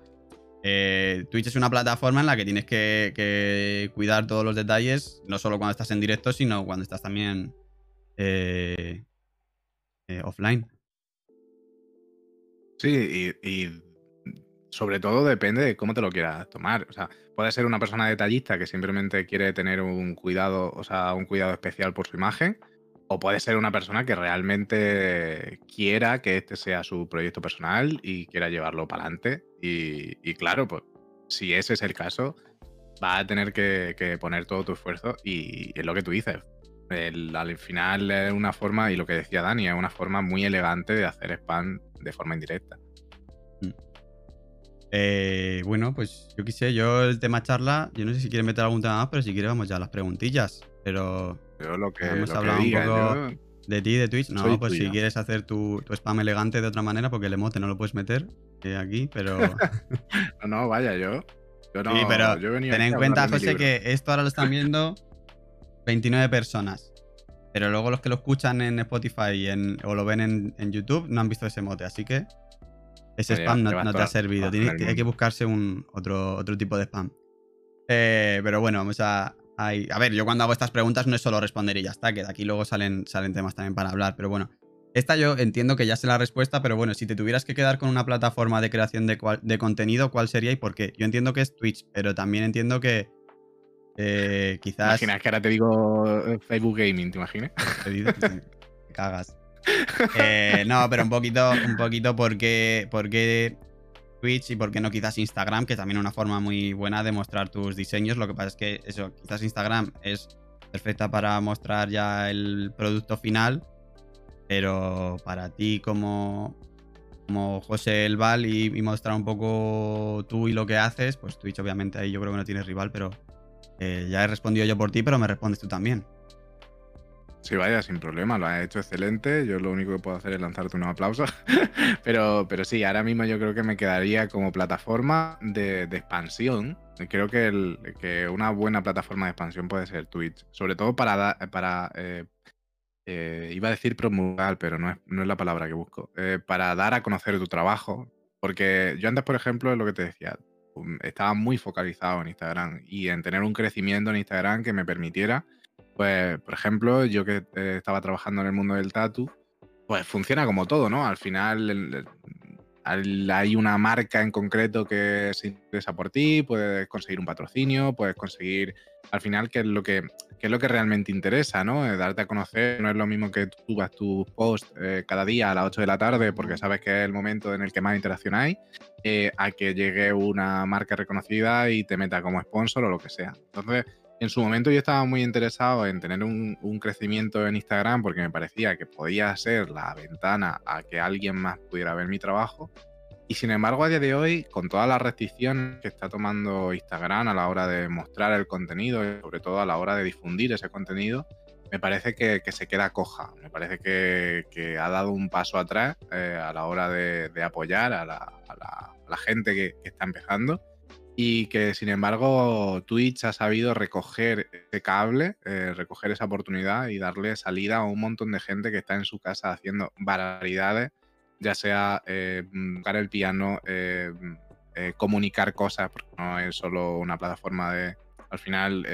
eh, Twitch es una plataforma en la que tienes que, cuidar todos los detalles, no solo cuando estás en directo, sino cuando estás también eh, eh, offline. Sí, y, sobre todo depende de cómo te lo quieras tomar. O sea, puede ser una persona detallista que simplemente quiere tener un cuidado, o sea, un cuidado especial por su imagen, o puede ser una persona que realmente quiera que este sea su proyecto personal y quiera llevarlo para adelante. Y, claro, pues si ese es el caso, va a tener que, poner todo tu esfuerzo y es lo que tú dices. Al final es una forma, y lo que decía Dani, es una forma muy elegante de hacer spam de forma indirecta. Mm. Eh, bueno, pues yo quise, yo el tema charla, yo no sé si quieres meter algún tema más, pero si quieres vamos ya a las preguntillas. Pero yo lo que, hemos hablado un poco de ti, de Twitch. No, pues si quieres hacer tu, spam elegante de otra manera, porque el emote no lo puedes meter eh, aquí, pero. no, no, vaya, yo. yo no, sí, pero ten en cuenta, José, que esto ahora lo están viendo 29 personas. Pero luego los que lo escuchan en Spotify o lo ven en, YouTube no han visto ese emote, así que ese spam no, te ha servido. Tiene, hay que buscarse un, otro, otro tipo de spam. Eh, pero bueno, vamos a, a ver, yo cuando hago estas preguntas no es solo responder y ya está, que de aquí luego salen, salen temas también para hablar, pero bueno. Esta yo entiendo que ya sé la respuesta, pero bueno, si te tuvieras que quedar con una plataforma de creación de, contenido, ¿cuál sería y por qué? Yo entiendo que es Twitch, pero también entiendo que eh, quizás... Imaginas que ahora te digo eh, Facebook Gaming, ¿te imaginas? Te cagas. Eh, no, pero un poquito, un poquito porque, porque Twitch y por qué no quizás Instagram, que también es una forma muy buena de mostrar tus diseños. Lo que pasa es que eso, quizás Instagram es perfecta para mostrar ya el producto final, pero para ti como, como José El Val y, mostrar un poco tú y lo que haces, pues Twitch obviamente ahí yo creo que no tienes rival, pero eh, ya he respondido yo por ti, pero me respondes tú también. Sí, vaya, sin problema, lo has hecho excelente. Yo lo único que puedo hacer es lanzarte un aplauso. pero, pero sí, ahora mismo yo creo que me quedaría como plataforma de, expansión. Creo que, una buena plataforma de expansión puede ser Twitch. Sobre todo para, para eh, eh, iba a decir promulgar, pero no es, no es la palabra que busco. Para dar a conocer tu trabajo. Porque yo antes, por ejemplo, es lo que te decía, estaba muy focalizado en Instagram y en tener un crecimiento en Instagram que me permitiera pues, por ejemplo, yo que eh, estaba trabajando en el mundo del tatu, pues funciona como todo, ¿no? Al final hay una marca en concreto que se interesa por ti, puedes conseguir un patrocinio, puedes conseguir, al final, qué es lo que, es lo que realmente interesa, ¿no? Eh, darte a conocer, no es lo mismo que tú subas tus posts eh, cada día a las 8 de la tarde porque sabes que es el momento en el que más interacción hay, a que llegue una marca reconocida y te meta como sponsor o lo que sea. Entonces, en su momento yo estaba muy interesado en tener un, crecimiento en Instagram porque me parecía que podía ser la ventana a que alguien más pudiera ver mi trabajo. Y sin embargo, a día de hoy, con todas las restricciones que está tomando Instagram a la hora de mostrar el contenido y sobre todo a la hora de difundir ese contenido, me parece que, se queda coja. Me parece que, ha dado un paso atrás eh, a la hora de, apoyar a la, gente que está empezando y que sin embargo Twitch ha sabido recoger ese cable, eh, recoger esa oportunidad y darle salida a un montón de gente que está en su casa haciendo barbaridades, ya sea eh, tocar el piano, eh, comunicar cosas, porque no es solo una plataforma de, al final,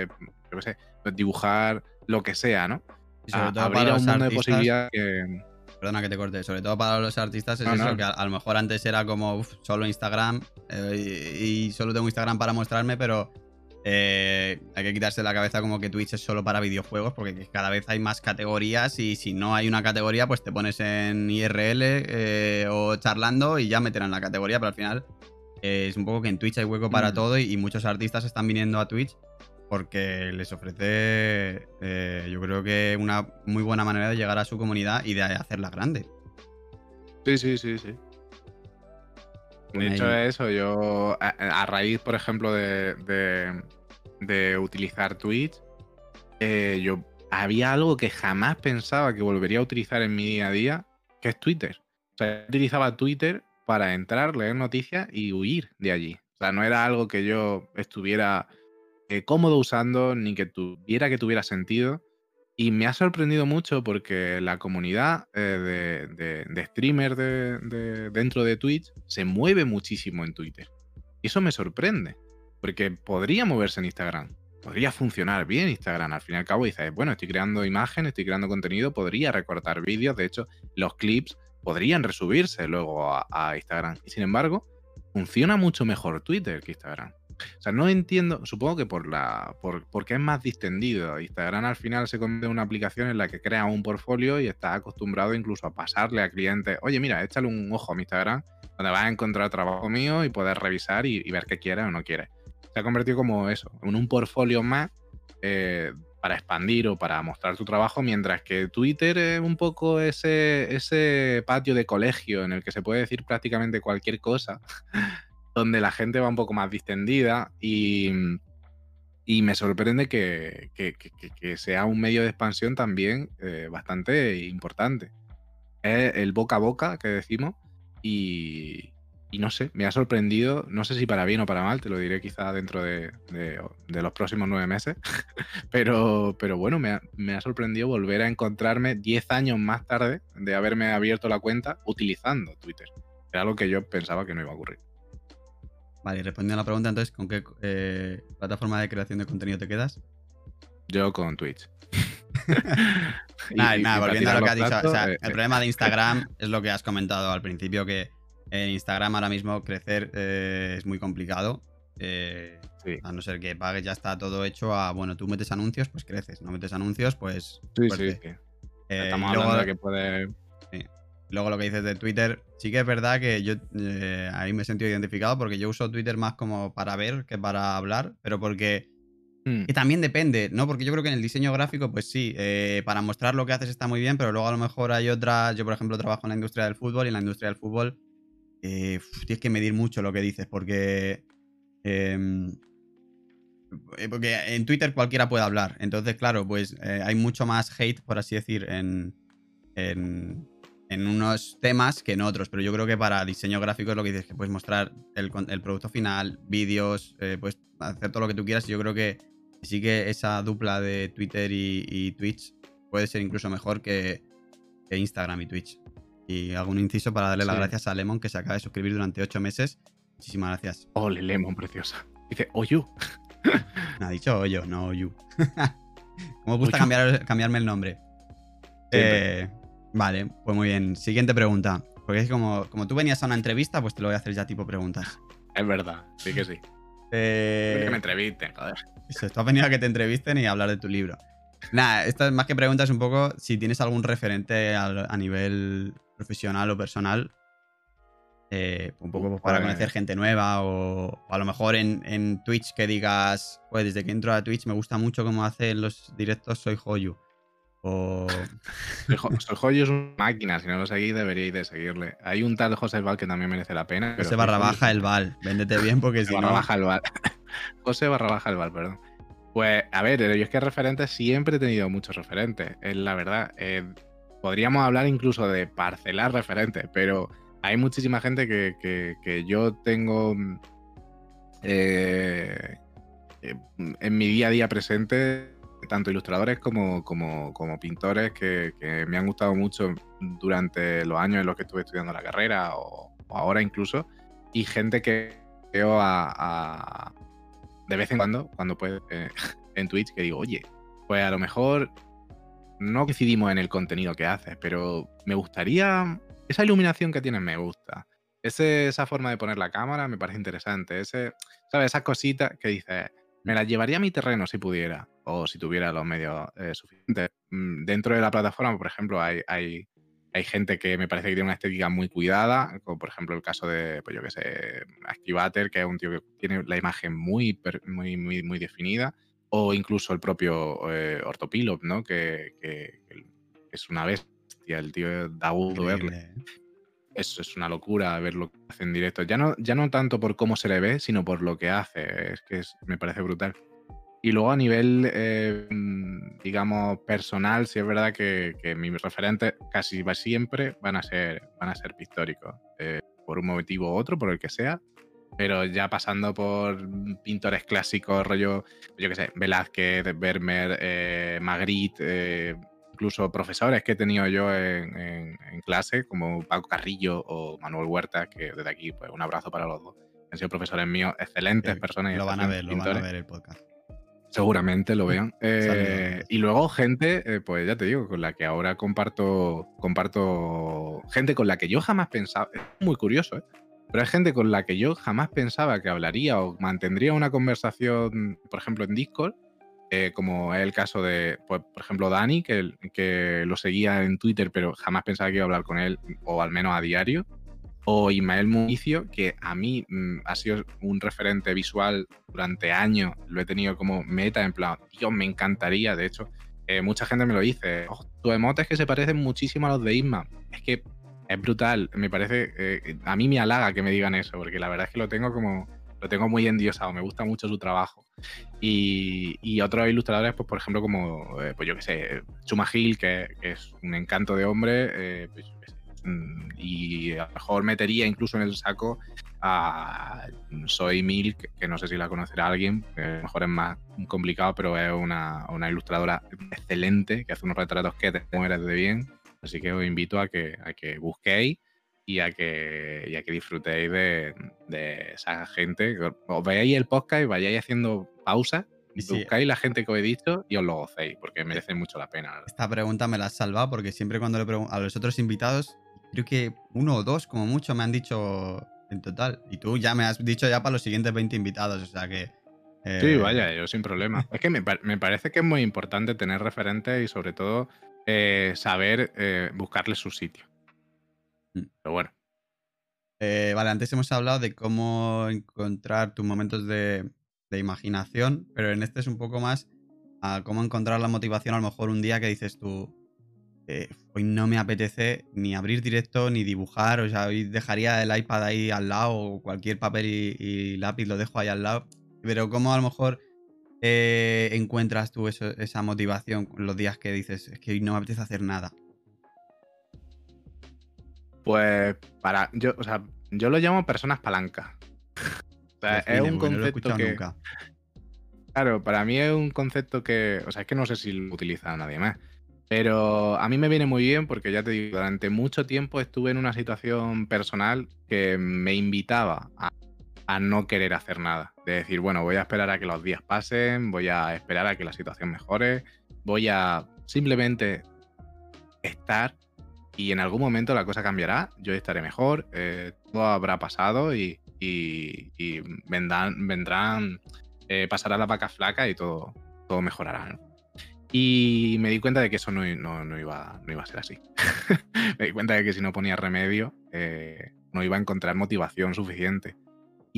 yo qué sé, dibujar lo que sea, ¿no? Y sobre todo abrir un mundo de posibilidades que Perdona que te corte, sobre todo para los artistas es eso, que a, lo mejor antes era como solo Instagram eh, y, solo tengo Instagram para mostrarme, pero eh, hay que quitarse la cabeza como que Twitch es solo para videojuegos, porque cada vez hay más categorías y si no hay una categoría, pues te pones en IRL eh, o charlando y ya meterán la categoría, pero al final es un poco que en Twitch hay hueco para mm. todo y muchos artistas están viniendo a Twitch porque les ofrece, eh, yo creo que una muy buena manera de llegar a su comunidad y de hacerla grande. Sí, sí, sí, sí. De hecho, eso, yo, a, raíz, por ejemplo, de, de, utilizar Twitch, eh, yo había algo que jamás pensaba que volvería a utilizar en mi día a día, que es Twitter. O sea, utilizaba Twitter para entrar, leer noticias y huir de allí. O sea, no era algo que yo estuviera eh, cómodo usando ni que tuviera que tuviera sentido. Y me ha sorprendido mucho porque la comunidad eh, de, streamers de, dentro de Twitch se mueve muchísimo en Twitter. Y eso me sorprende, porque podría moverse en Instagram, podría funcionar bien Instagram. Al fin y al cabo dices, bueno, estoy creando imágenes, estoy creando contenido, podría recortar vídeos. De hecho, los clips podrían resubirse luego a Instagram. Y sin embargo, funciona mucho mejor Twitter que Instagram. O sea, no entiendo, supongo que por la por, porque es más distendido. Instagram al final se convierte en una aplicación en la que crea un portfolio y está acostumbrado incluso a pasarle a clientes, oye, mira, échale un ojo a mi Instagram, donde vas a encontrar trabajo mío y poder revisar y, ver qué quieres o no quieres. Se ha convertido como eso, en un portfolio más eh, para expandir o para mostrar tu trabajo, mientras que Twitter es un poco ese, ese patio de colegio en el que se puede decir prácticamente cualquier cosa donde la gente va un poco más distendida y, y me sorprende que, sea un medio de expansión también eh, bastante importante. Es el boca a boca que decimos y, no sé, me ha sorprendido, no sé si para bien o para mal, te lo diré quizá dentro de, los próximos nueve meses, pero, pero bueno, me ha, me ha, sorprendido volver a encontrarme diez años más tarde de haberme abierto la cuenta utilizando Twitter. Era algo que yo pensaba que no iba a ocurrir. Vale, respondiendo a la pregunta, entonces, ¿con qué eh, plataforma de creación de contenido te quedas? Yo con Twitch. nada, volviendo a lo que has dicho. Eh, el eh. problema de Instagram es lo que has comentado al principio, que en Instagram ahora mismo crecer es muy complicado. A no ser que pagues, ya está todo hecho a, bueno, tú metes anuncios, pues creces. No metes anuncios, pues... Sí, sí. Estamos hablando de que puede Luego lo que dices de Twitter, sí que es verdad que yo eh, ahí me he sentido identificado porque yo uso Twitter más como para ver que para hablar, pero porque... Hmm. Y también depende, ¿no? Porque yo creo que en el diseño gráfico, pues sí, eh, para mostrar lo que haces está muy bien, pero luego a lo mejor hay otras, yo por ejemplo trabajo en la industria del fútbol y en la industria del fútbol eh, tienes que medir mucho lo que dices porque... Em, porque en Twitter cualquiera puede hablar, entonces claro, pues hay mucho más hate, por así decir, en, en en unos temas que en otros, pero yo creo que para diseño gráfico es lo que dices, que puedes mostrar el, producto final, vídeos, eh, puedes hacer todo lo que tú quieras. Yo creo que sí que esa dupla de Twitter y, Twitch puede ser incluso mejor que, Instagram y Twitch. Y hago un inciso para darle las gracias a Lemon que se acaba de suscribir durante ocho meses. Muchísimas gracias. Ole, Lemon, preciosa. Dice, Oyu. no, ha dicho Oyo, no Oyu. Como gusta cambiar, cambiarme el nombre. Eh, Vale, pues muy bien. Siguiente pregunta. Porque es como, como tú venías a una entrevista, pues te lo voy a hacer ya tipo preguntas. Es verdad, sí que sí. Eh... Que me entrevisten, joder. Eso, tú has venido a que te entrevisten y a hablar de tu libro. Nada, esto es más que preguntas un poco si tienes algún referente a, nivel profesional o personal. Eh, un poco pues, para conocer gente nueva o, a lo mejor en, en, Twitch que digas, pues desde que entro a Twitch me gusta mucho cómo hacen los directos, soy Hoyu. O... Joyo es una máquina, si no lo seguís deberíais de seguirle. Hay un tal José Val que también merece la pena. José barra baja el Val, véndete bien porque si barra baja el Val. José barra baja el Val, perdón. Pues a ver, yo es que referentes siempre he tenido muchos referentes, es la verdad. Eh, podríamos hablar incluso de parcelar referentes, pero hay muchísima gente que, yo tengo eh, eh, en mi día a día presente tanto ilustradores como, como, como pintores que, me han gustado mucho durante los años en los que estuve estudiando la carrera o, ahora incluso, y gente que veo a, de vez en cuando, cuando puede, eh, en Twitch, que digo, oye, pues a lo mejor no coincidimos en el contenido que haces, pero me gustaría, esa iluminación que tienes me gusta. Esa forma de poner la cámara me parece interesante. Ese, ¿sabes? Esas cositas que dices, me las llevaría a mi terreno si pudiera o si tuviera los medios eh, suficientes. Mm, dentro de la plataforma, por ejemplo, hay, hay, hay, gente que me parece que tiene una estética muy cuidada, como por ejemplo el caso de, pues yo que sé, Activater, que es un tío que tiene la imagen muy, muy, muy, muy definida, o incluso el propio eh, Ortopilop, ¿no? Que, que, es una bestia, el tío da gusto verle. Eso es una locura ver lo que hace en directo. Ya no, ya no tanto por cómo se le ve, sino por lo que hace. Es que me parece brutal. Y luego a nivel, eh, digamos, personal, sí es verdad que, mis referentes casi siempre van a ser, van a ser pictóricos. Eh, por un motivo u otro, por el que sea, pero ya pasando por pintores clásicos, rollo, yo qué sé, Velázquez, Vermeer, eh, Magritte, eh, incluso profesores que he tenido yo en, clase, como Paco Carrillo o Manuel Huerta, que desde aquí, pues un abrazo para los dos. Han sido profesores míos, excelentes personas. Lo van a ver, lo van a ver el podcast. Seguramente lo vean. Eh, y luego gente, eh, pues ya te digo, con la que ahora comparto, comparto gente con la que yo jamás pensaba, es muy curioso, ¿eh? Pero hay gente con la que yo jamás pensaba que hablaría o mantendría una conversación, por ejemplo, en Discord, eh, como es el caso de, pues, por ejemplo, Dani, que, lo seguía en Twitter, pero jamás pensaba que iba a hablar con él, o al menos a diario. O Ismael Municio, que a mí mm, ha sido un referente visual durante años, lo he tenido como meta, en plan, Dios, me encantaría, de hecho, eh, mucha gente me lo dice, oh, tus emotes que se parecen muchísimo a los de Isma. Es que es brutal, me parece, eh, a mí me halaga que me digan eso, porque la verdad es que lo tengo como, lo tengo muy endiosado, me gusta mucho su trabajo. Y, otros ilustradores, pues por ejemplo, como, eh, pues yo qué sé, Chuma Hill, que, es un encanto de hombre, pues, Mm, y a lo mejor metería incluso en el saco a Soy Milk, que no sé si la conocerá alguien, que a lo mejor es más complicado, pero es una, ilustradora excelente que hace unos retratos que te mueres de bien. Así que os invito a que, a que busquéis y a que, y que disfrutéis de, esa gente. Os veáis el podcast y vayáis haciendo pausas buscáis la gente que os he dicho y os lo gocéis, porque merece mucho la pena. Esta pregunta me la has salvado porque siempre cuando le pregunto a los otros invitados creo que uno o dos, como mucho, me han dicho en total. Y tú ya me has dicho ya para los siguientes 20 invitados, o sea que... Eh, sí, vaya, yo sin problema. es que me, parece que es muy importante tener referentes y sobre todo eh, saber eh, buscarle su sitio. Mm. Pero bueno. vale, antes hemos hablado de cómo encontrar tus momentos de, de, imaginación, pero en este es un poco más a cómo encontrar la motivación a lo mejor un día que dices tú, eh, hoy no me apetece ni abrir directo ni dibujar, o sea, hoy dejaría el iPad ahí al lado o cualquier papel y, lápiz lo dejo ahí al lado, pero ¿cómo a lo mejor eh, encuentras tú esa motivación los días que dices, es que hoy no me apetece hacer nada? Pues para, yo, o sea, yo lo llamo personas palancas. o sea, es un concepto que... Claro, para mí es un concepto que, o sea, es que no sé si lo utiliza nadie más. Pero a mí me viene muy bien porque ya te digo, durante mucho tiempo estuve en una situación personal que me invitaba a, no querer hacer nada. De decir, bueno, voy a esperar a que los días pasen, voy a esperar a que la situación mejore, voy a simplemente estar y en algún momento la cosa cambiará, yo estaré mejor, eh, todo habrá pasado y, vendrán, vendrán eh, pasará la vaca flaca y todo, todo mejorará. Y me di cuenta de que eso no, no, iba, no iba a ser así. me di cuenta de que si no ponía remedio, eh, no iba a encontrar motivación suficiente.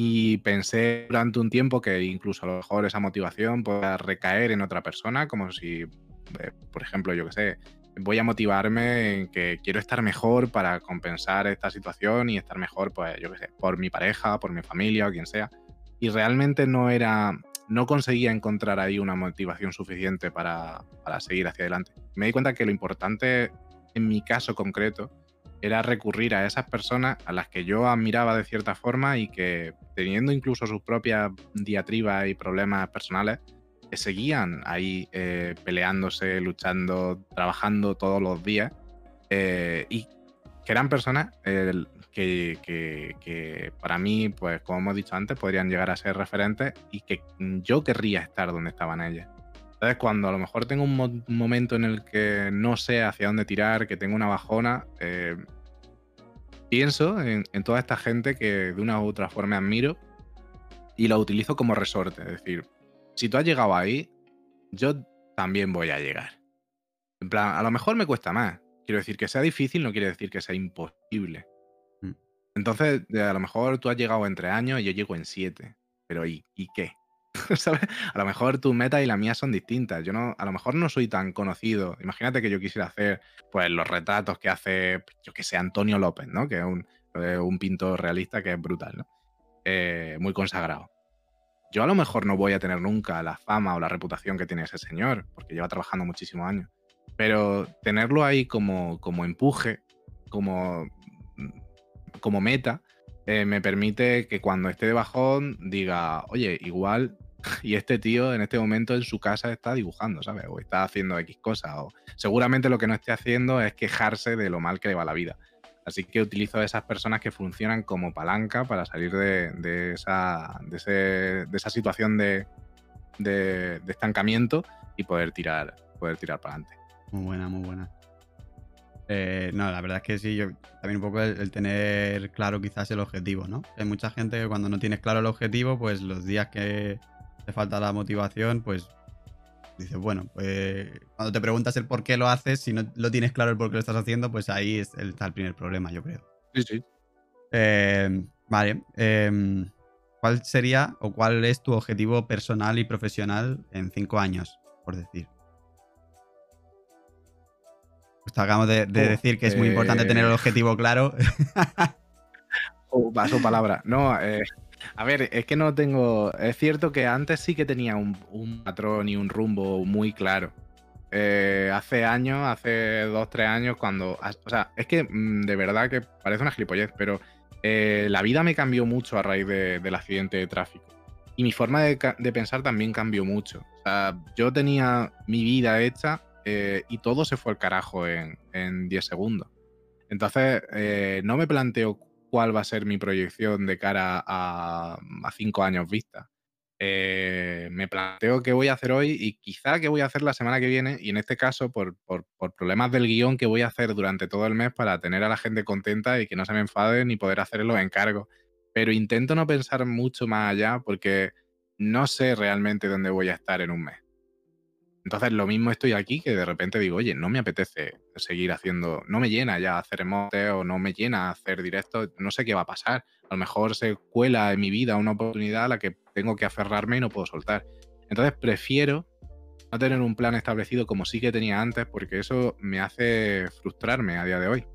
Y pensé durante un tiempo que incluso a lo mejor esa motivación pueda recaer en otra persona, como si, eh, por ejemplo, yo qué sé, voy a motivarme en que quiero estar mejor para compensar esta situación y estar mejor, pues, yo qué sé, por mi pareja, por mi familia o quien sea. Y realmente no era, no conseguía encontrar ahí una motivación suficiente para, seguir hacia adelante. Me di cuenta que lo importante en mi caso concreto era recurrir a esas personas a las que yo admiraba de cierta forma y que teniendo incluso sus propias diatribas y problemas personales, que seguían ahí eh, peleándose, luchando, trabajando todos los días eh, y que eran personas que, para mí, pues como hemos dicho antes, podrían llegar a ser referentes y que yo querría estar donde estaban ellas. Entonces, cuando a lo mejor tengo un, momento en el que no sé hacia dónde tirar, que tengo una bajona, eh, pienso en, toda esta gente que de una u otra forma admiro y lo utilizo como resorte. Es decir, si tú has llegado ahí, yo también voy a llegar. En plan, a lo mejor me cuesta más. Quiero decir, que sea difícil no quiere decir que sea imposible. Entonces, a lo mejor tú has llegado en tres años y yo llego en siete. Pero ¿y, ¿y qué? A lo mejor tu meta y la mía son distintas. Yo no, a lo mejor no soy tan conocido. Imagínate que yo quisiera hacer pues los retratos que hace, yo que sé, Antonio López, ¿no? Que es un, un pintor realista que es brutal, ¿no? Eh, muy consagrado. Yo a lo mejor no voy a tener nunca la fama o la reputación que tiene ese señor, porque lleva trabajando muchísimos años. Pero tenerlo ahí como, como empuje, como como meta, eh, me permite que cuando esté de bajón diga, oye, igual, y este tío en este momento en su casa está dibujando, ¿sabes? O está haciendo X cosas, o seguramente lo que no esté haciendo es quejarse de lo mal que le va la vida. Así que utilizo a esas personas que funcionan como palanca para salir de, esa, de, esa situación de, de, estancamiento y poder tirar, poder tirar para adelante. Muy buena, muy buena. Eh, no, la verdad es que sí, yo también un poco el, tener claro quizás el objetivo, ¿no? Hay mucha gente que cuando no tienes claro el objetivo, pues los días que te falta la motivación, pues dices, bueno, pues cuando te preguntas el por qué lo haces, si no lo tienes claro el por qué lo estás haciendo, pues ahí es el, está el primer problema, yo creo. Sí, sí. Eh, vale. Em, ¿Cuál sería o cuál es tu objetivo personal y profesional en cinco años, por decir? Pues acabamos de, decir que es muy importante tener el eh. objetivo claro. oh, paso palabra. No, eh, a ver, es que no tengo. Es cierto que antes sí que tenía un, patrón y un rumbo muy claro. Eh, hace años, hace dos, tres años, cuando. O sea, es que mm, de verdad que parece una gilipollez, pero eh, la vida me cambió mucho a raíz del accidente de tráfico. Y mi forma de, pensar también cambió mucho. O sea, yo tenía mi vida hecha eh, y todo se fue al carajo en, 10 segundos. Entonces, eh, no me planteo cuál va a ser mi proyección de cara a, a cinco años vista. Eh, me planteo qué voy a hacer hoy y quizá qué voy a hacer la semana que viene y en este caso por, problemas del guion que voy a hacer durante todo el mes para tener a la gente contenta y que no se me enfaden y poder hacer los encargos. Pero intento no pensar mucho más allá porque no sé realmente dónde voy a estar en un mes. Entonces, lo mismo estoy aquí que de repente digo, oye, no me apetece seguir haciendo, no me llena ya hacer emotes o no me llena hacer directos, no sé qué va a pasar. A lo mejor se cuela en mi vida una oportunidad a la que tengo que aferrarme y no puedo soltar. Entonces, prefiero no tener un plan establecido como sí que tenía antes, porque eso me hace frustrarme a día de hoy.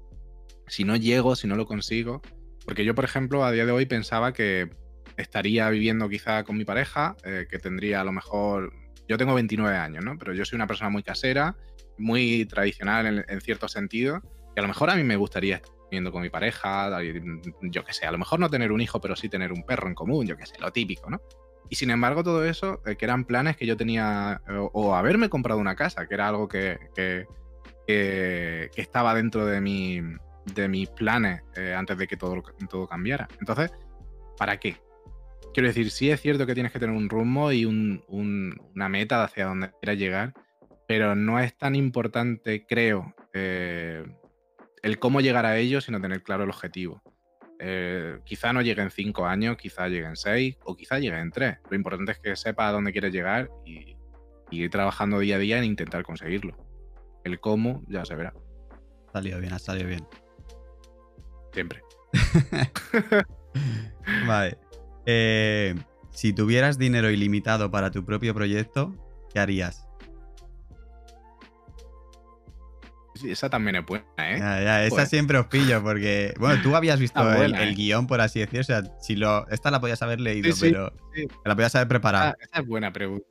Si no llego, si no lo consigo, porque yo, por ejemplo, a día de hoy pensaba que estaría viviendo quizá con mi pareja, eh, que tendría a lo mejor yo tengo 29 años, ¿no? Pero yo soy una persona muy casera, muy tradicional en, cierto sentido, y a lo mejor a mí me gustaría estar viviendo con mi pareja, yo qué sé, a lo mejor no tener un hijo, pero sí tener un perro en común, yo qué sé, lo típico, ¿no? Y sin embargo, todo eso, eh, que eran planes que yo tenía, o, haberme comprado una casa, que era algo que, que, estaba dentro de, mi, de mis planes eh, antes de que todo, todo cambiara. Entonces, ¿para qué? Quiero decir, sí es cierto que tienes que tener un rumbo y una meta hacia donde quieras llegar, pero no es tan importante, creo, eh, el cómo llegar a ello, sino tener claro el objetivo. Eh, quizá no llegue en cinco años, quizá llegue en seis o quizá llegue en tres. Lo importante es que sepa a dónde quieres llegar y, ir trabajando día a día en intentar conseguirlo. El cómo ya se verá. Ha salido bien, ha salido bien. Siempre. vale. Eh, si tuvieras dinero ilimitado para tu propio proyecto, ¿qué harías? esa también es buena, ¿eh? Ya, ya, esa siempre os pillo porque, bueno, tú habías visto el, ¿eh? guion, por así decirlo. O sea, si lo, esta la podías haber leído, pero la podías haber preparado. esa es buena pregunta.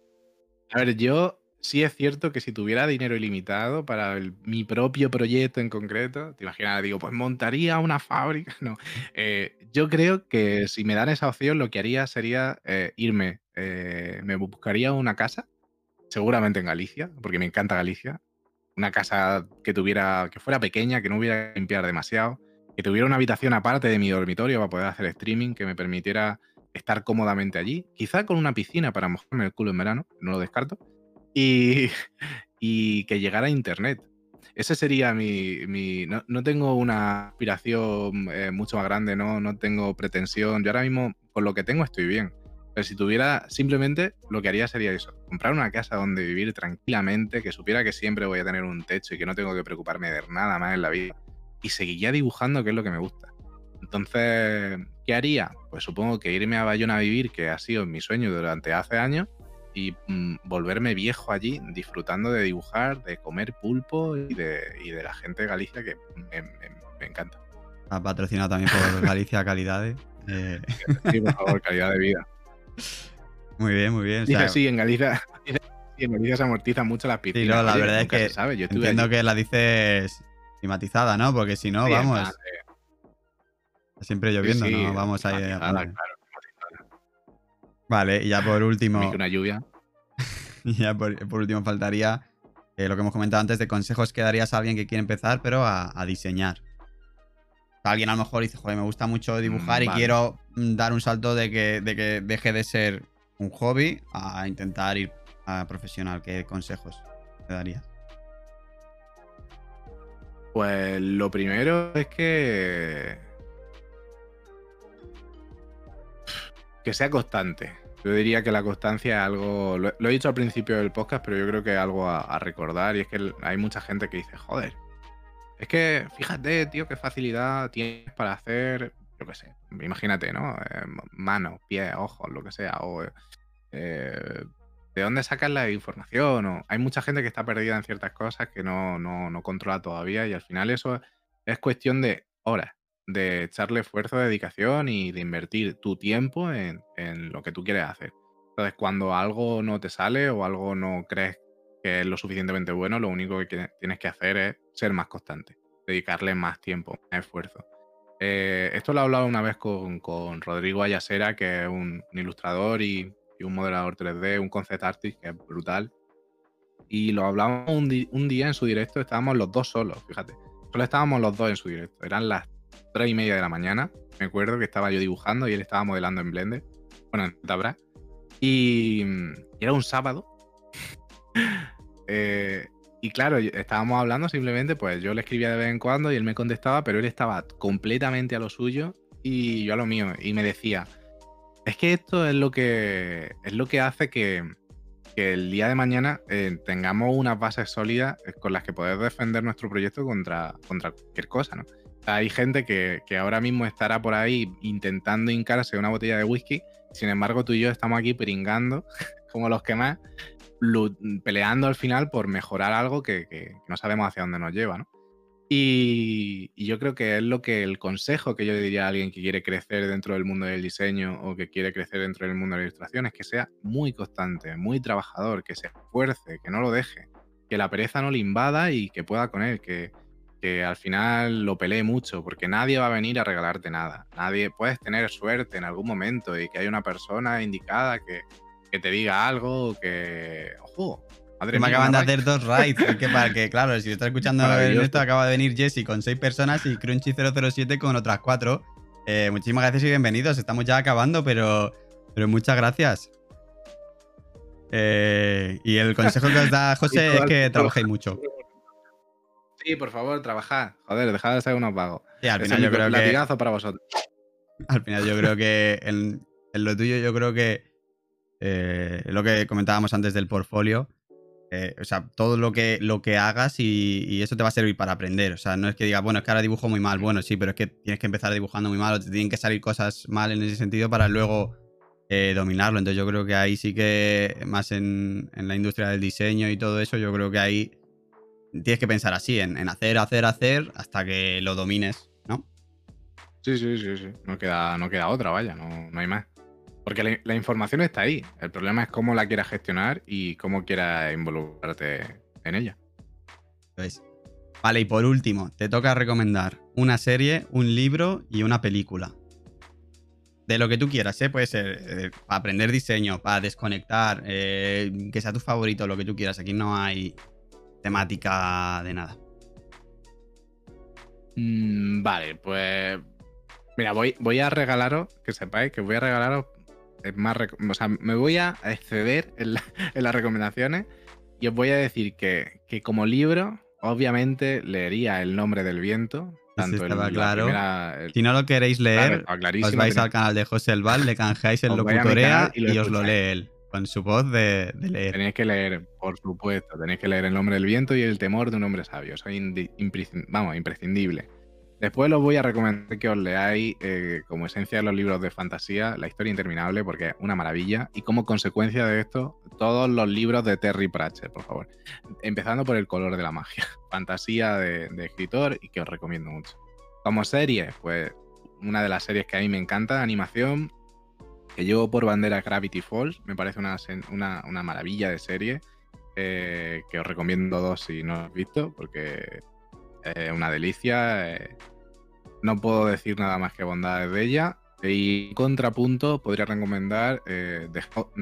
A ver, yo sí es cierto que si tuviera dinero ilimitado para mi propio proyecto en concreto, te imaginas, digo, pues montaría una fábrica. No, eh, yo creo que si me dan esa opción, lo que haría sería eh, irme, eh, me buscaría una casa, seguramente en Galicia, porque me encanta Galicia, una casa que tuviera, que fuera pequeña, que no hubiera que limpiar demasiado, que tuviera una habitación aparte de mi dormitorio para poder hacer streaming, que me permitiera estar cómodamente allí, quizá con una piscina para mojarme el culo en verano, no lo descarto y, que llegara a Internet. Ese sería mi... no, tengo una aspiración eh, mucho más grande, ¿no? no tengo pretensión. Yo ahora mismo, con lo que tengo, estoy bien. Pero si tuviera, simplemente lo que haría sería eso, comprar una casa donde vivir tranquilamente, que supiera que siempre voy a tener un techo y que no tengo que preocuparme de nada más en la vida. Y seguiría dibujando, que es lo que me gusta. Entonces, ¿qué haría? Pues supongo que irme a Bayona a vivir, que ha sido mi sueño durante hace años, y mm, volverme viejo allí disfrutando de dibujar, de comer pulpo y de, de la gente de Galicia que me, encanta. Ha patrocinado también por Galicia Calidades. Eh. Sí, por favor, calidad de vida. Muy bien, muy bien. Dice, sí, en Galicia, en Galicia se amortiza mucho la piscina. Sí, no, la verdad es que Yo entiendo que la dices climatizada, ¿no? Porque si no, vamos... Siempre lloviendo, ¿no? Vamos a ir Vale, y ya por último. Una lluvia. y ya por, último faltaría eh, lo que hemos comentado antes de consejos que darías a alguien que quiere empezar, pero a, diseñar. Alguien a lo mejor dice, joder, me gusta mucho dibujar y mm, quiero mm, dar un salto de que, de que deje de ser un hobby a intentar ir a profesional. ¿Qué consejos te darías? Pues lo primero es que. Que sea constante. Yo diría que la constancia es algo. Lo, he dicho al principio del podcast, pero yo creo que es algo a, recordar. Y es que hay mucha gente que dice, joder. Es que fíjate, tío, qué facilidad tienes para hacer. Yo qué sé. Imagínate, ¿no? Eh, manos, pies, ojos, lo que sea. O. Eh, ¿De dónde sacas la información? O, hay mucha gente que está perdida en ciertas cosas que no, no, controla todavía y al final eso es cuestión de horas, de echarle esfuerzo, dedicación y de invertir tu tiempo en, lo que tú quieres hacer. Entonces, cuando algo no te sale o algo no crees que es lo suficientemente bueno, lo único que tienes que hacer es ser más constante, dedicarle más tiempo, más esfuerzo. Eh, esto lo he hablado una vez con, Rodrigo Ayasera, que es un ilustrador y un modelador 3D, un concept artist que es brutal. Y lo hablamos un, día en su directo, estábamos los dos solos, fíjate. Solo estábamos los dos en su directo. Eran las 3 y media de la mañana. Me acuerdo que estaba yo dibujando y él estaba modelando en Blender. Bueno, en Tabra. Y, era un sábado. Eh, y claro, estábamos hablando simplemente, pues yo le escribía de vez en cuando y él me contestaba, pero él estaba completamente a lo suyo y yo a lo mío. Y me decía, es que esto es lo que, es lo que hace que, el día de mañana eh, tengamos unas bases sólidas con las que poder defender nuestro proyecto contra, contra cualquier cosa, ¿no? Hay gente que, ahora mismo estará por ahí intentando hincarse una botella de whisky, sin embargo tú y yo estamos aquí pringando, como los que más, peleando al final por mejorar algo que, no sabemos hacia dónde nos lleva. Y, yo creo que es lo que el consejo que yo diría a alguien que quiere crecer dentro del mundo del diseño o que quiere crecer dentro del mundo de la ilustración es que sea muy constante, muy trabajador, que se esfuerce, que no lo deje, que la pereza no le invada y que pueda con él, que, que al final lo pelee mucho, porque nadie va a venir a regalarte nada. Nadie puedes tener suerte en algún momento y que hay una persona indicada que, que te diga algo, que, ojo, me acaban de hacer dos raids. que, para que, claro, si estás escuchando esto, acaba de venir Jesse con seis personas y Crunchy007 con otras cuatro. Eh, muchísimas gracias y bienvenidos. Estamos ya acabando, pero, pero muchas gracias. Eh, y el consejo que os da José es que trabajéis mucho. Sí, por favor, trabajad. Joder, dejad de ser unos vagos. Sí, al final yo creo que. para vosotros. Al final yo creo que en, lo tuyo, yo creo que eh, lo que comentábamos antes del portfolio eh, o sea, todo lo que, lo que hagas y, eso te va a servir para aprender. O sea, no es que digas, bueno, es que ahora dibujo muy mal. Bueno, sí, pero es que tienes que empezar dibujando muy mal o te tienen que salir cosas mal en ese sentido para luego eh, dominarlo. Entonces yo creo que ahí sí que, más en, la industria del diseño y todo eso, yo creo que ahí tienes que pensar así, en, hacer, hacer, hacer hasta que lo domines, ¿no? Sí, sí, sí, sí. No queda, no queda otra, vaya, no, no hay más. Porque la, información está ahí. El problema es cómo la quieras gestionar y cómo quieras involucrarte en ella. Vale, y por último, te toca recomendar una serie, un libro y una película. De lo que tú quieras, ¿eh? Puede ser eh, para aprender diseño, para desconectar, eh, que sea tu favorito, lo que tú quieras. Aquí no hay temática de nada. Mm, vale, pues. Mira, voy, voy a regalaros, que sepáis que voy a regalaros más o sea, me voy a exceder en, las recomendaciones y os voy a decir que, como libro, obviamente leería El nombre del viento. Tanto claro. si no lo queréis leer, os vais al canal de José Elval, le canjeáis el locutorea y, os lo lee él, con su voz de, leer. Tenéis que leer, por supuesto, tenéis que leer El nombre del viento y El temor de un hombre sabio. Soy vamos, imprescindible. Después os voy a recomendar que os leáis, eh, como esencia de los libros de fantasía, La historia interminable, porque es una maravilla. Y como consecuencia de esto, todos los libros de Terry Pratchett, por favor. Empezando por El color de la magia. Fantasía de, escritor y que os recomiendo mucho. Como serie, pues una de las series que a mí me encanta, animación, que llevo por bandera Gravity Falls. Me parece una, una, maravilla de serie. Eh, que os recomiendo dos si no lo habéis visto, porque es una delicia. Eh, no puedo decir nada más que bondades de ella. Y contrapunto, podría recomendar eh, The,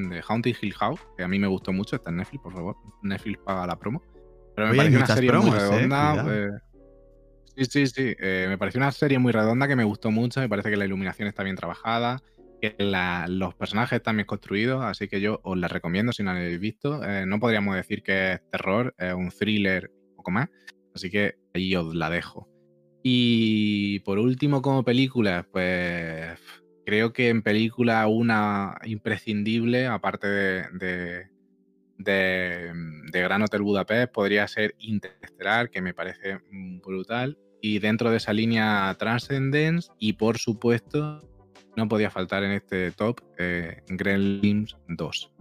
The Haunting Hill House, que a mí me gustó mucho. Está en Netflix, por favor. Netflix paga la promo. Pero me Oye, hay pareció una serie promos, muy redonda. eh, sí, sí, sí. me pareció una serie muy redonda que me gustó mucho. Me parece que la iluminación está bien trabajada, que los personajes están bien construidos. Así que yo os la recomiendo si no la habéis visto. Eh, no podríamos decir que es terror, es un thriller, un poco más. Así que ahí os la dejo. Y por último, como película, pues creo que en película una imprescindible, aparte de, de, Gran Hotel Budapest, podría ser Interestelar, que me parece brutal. Y dentro de esa línea Transcendence, y por supuesto, no podía faltar en este top eh, Gremlins 2.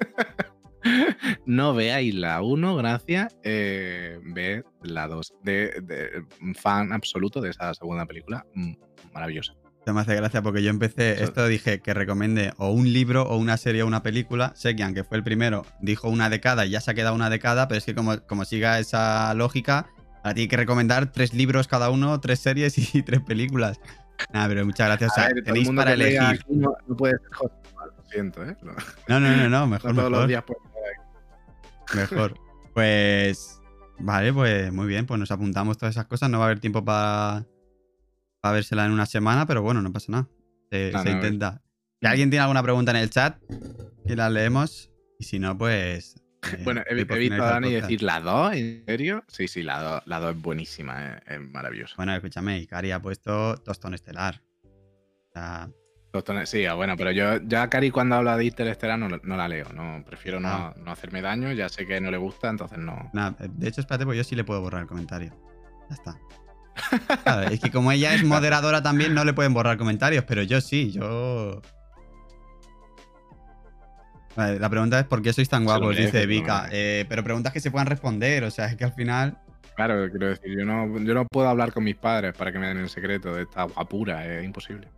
no veáis la 1, gracias. Eh, ve la 2. De, de- fan absoluto de esa segunda película. mm, Maravillosa. Esto me hace gracia porque yo empecé, Eso- esto dije que recomiende o un libro o una serie o una película. Sé que aunque fue el primero, dijo una década y ya se ha quedado una década, pero es que como, como siga esa lógica, ahora tiene que recomendar tres libros cada uno, tres series y tres películas. Nada, pero muchas gracias. O sea, ver, tenéis para que elegir. aquí no, no puede ser lo siento, ¿eh? No, No, no, no, no, no mejor, todos los mejor. días puede Mejor. Pues. Vale, pues muy bien, pues nos apuntamos todas esas cosas. No va a haber tiempo para para vérsela en una semana, pero bueno, no pasa nada. Se, se intenta. Si alguien tiene alguna pregunta en el chat, y la leemos. Y si no, pues. Eh, Bueno, he, doy por he visto a finalizado el Dani podcast. decir la 2, ¿en serio? Sí, sí, la 2 la dos es buenísima, eh, es, maravillosa. Bueno, escúchame, Ikari ha puesto tostón estelar. O sea, Tostones- Sí, ah, bueno, pero yo ya Cari cuando habla de Interestelar no, no la leo, no prefiero no, Ah. no hacerme daño, ya sé que no le gusta, entonces no. nada, de hecho, espérate, pues yo sí le puedo borrar el comentario. Ya está. Claro, es que como ella es moderadora también, no le pueden borrar comentarios, pero yo sí, yo. Vale, la pregunta es ¿por qué sois tan guapos? Dice Vika. Eh, pero preguntas que se puedan responder, o sea, es que al final. Claro, quiero decir, yo no, yo no puedo hablar con mis padres para que me den el secreto de esta guapura, es imposible.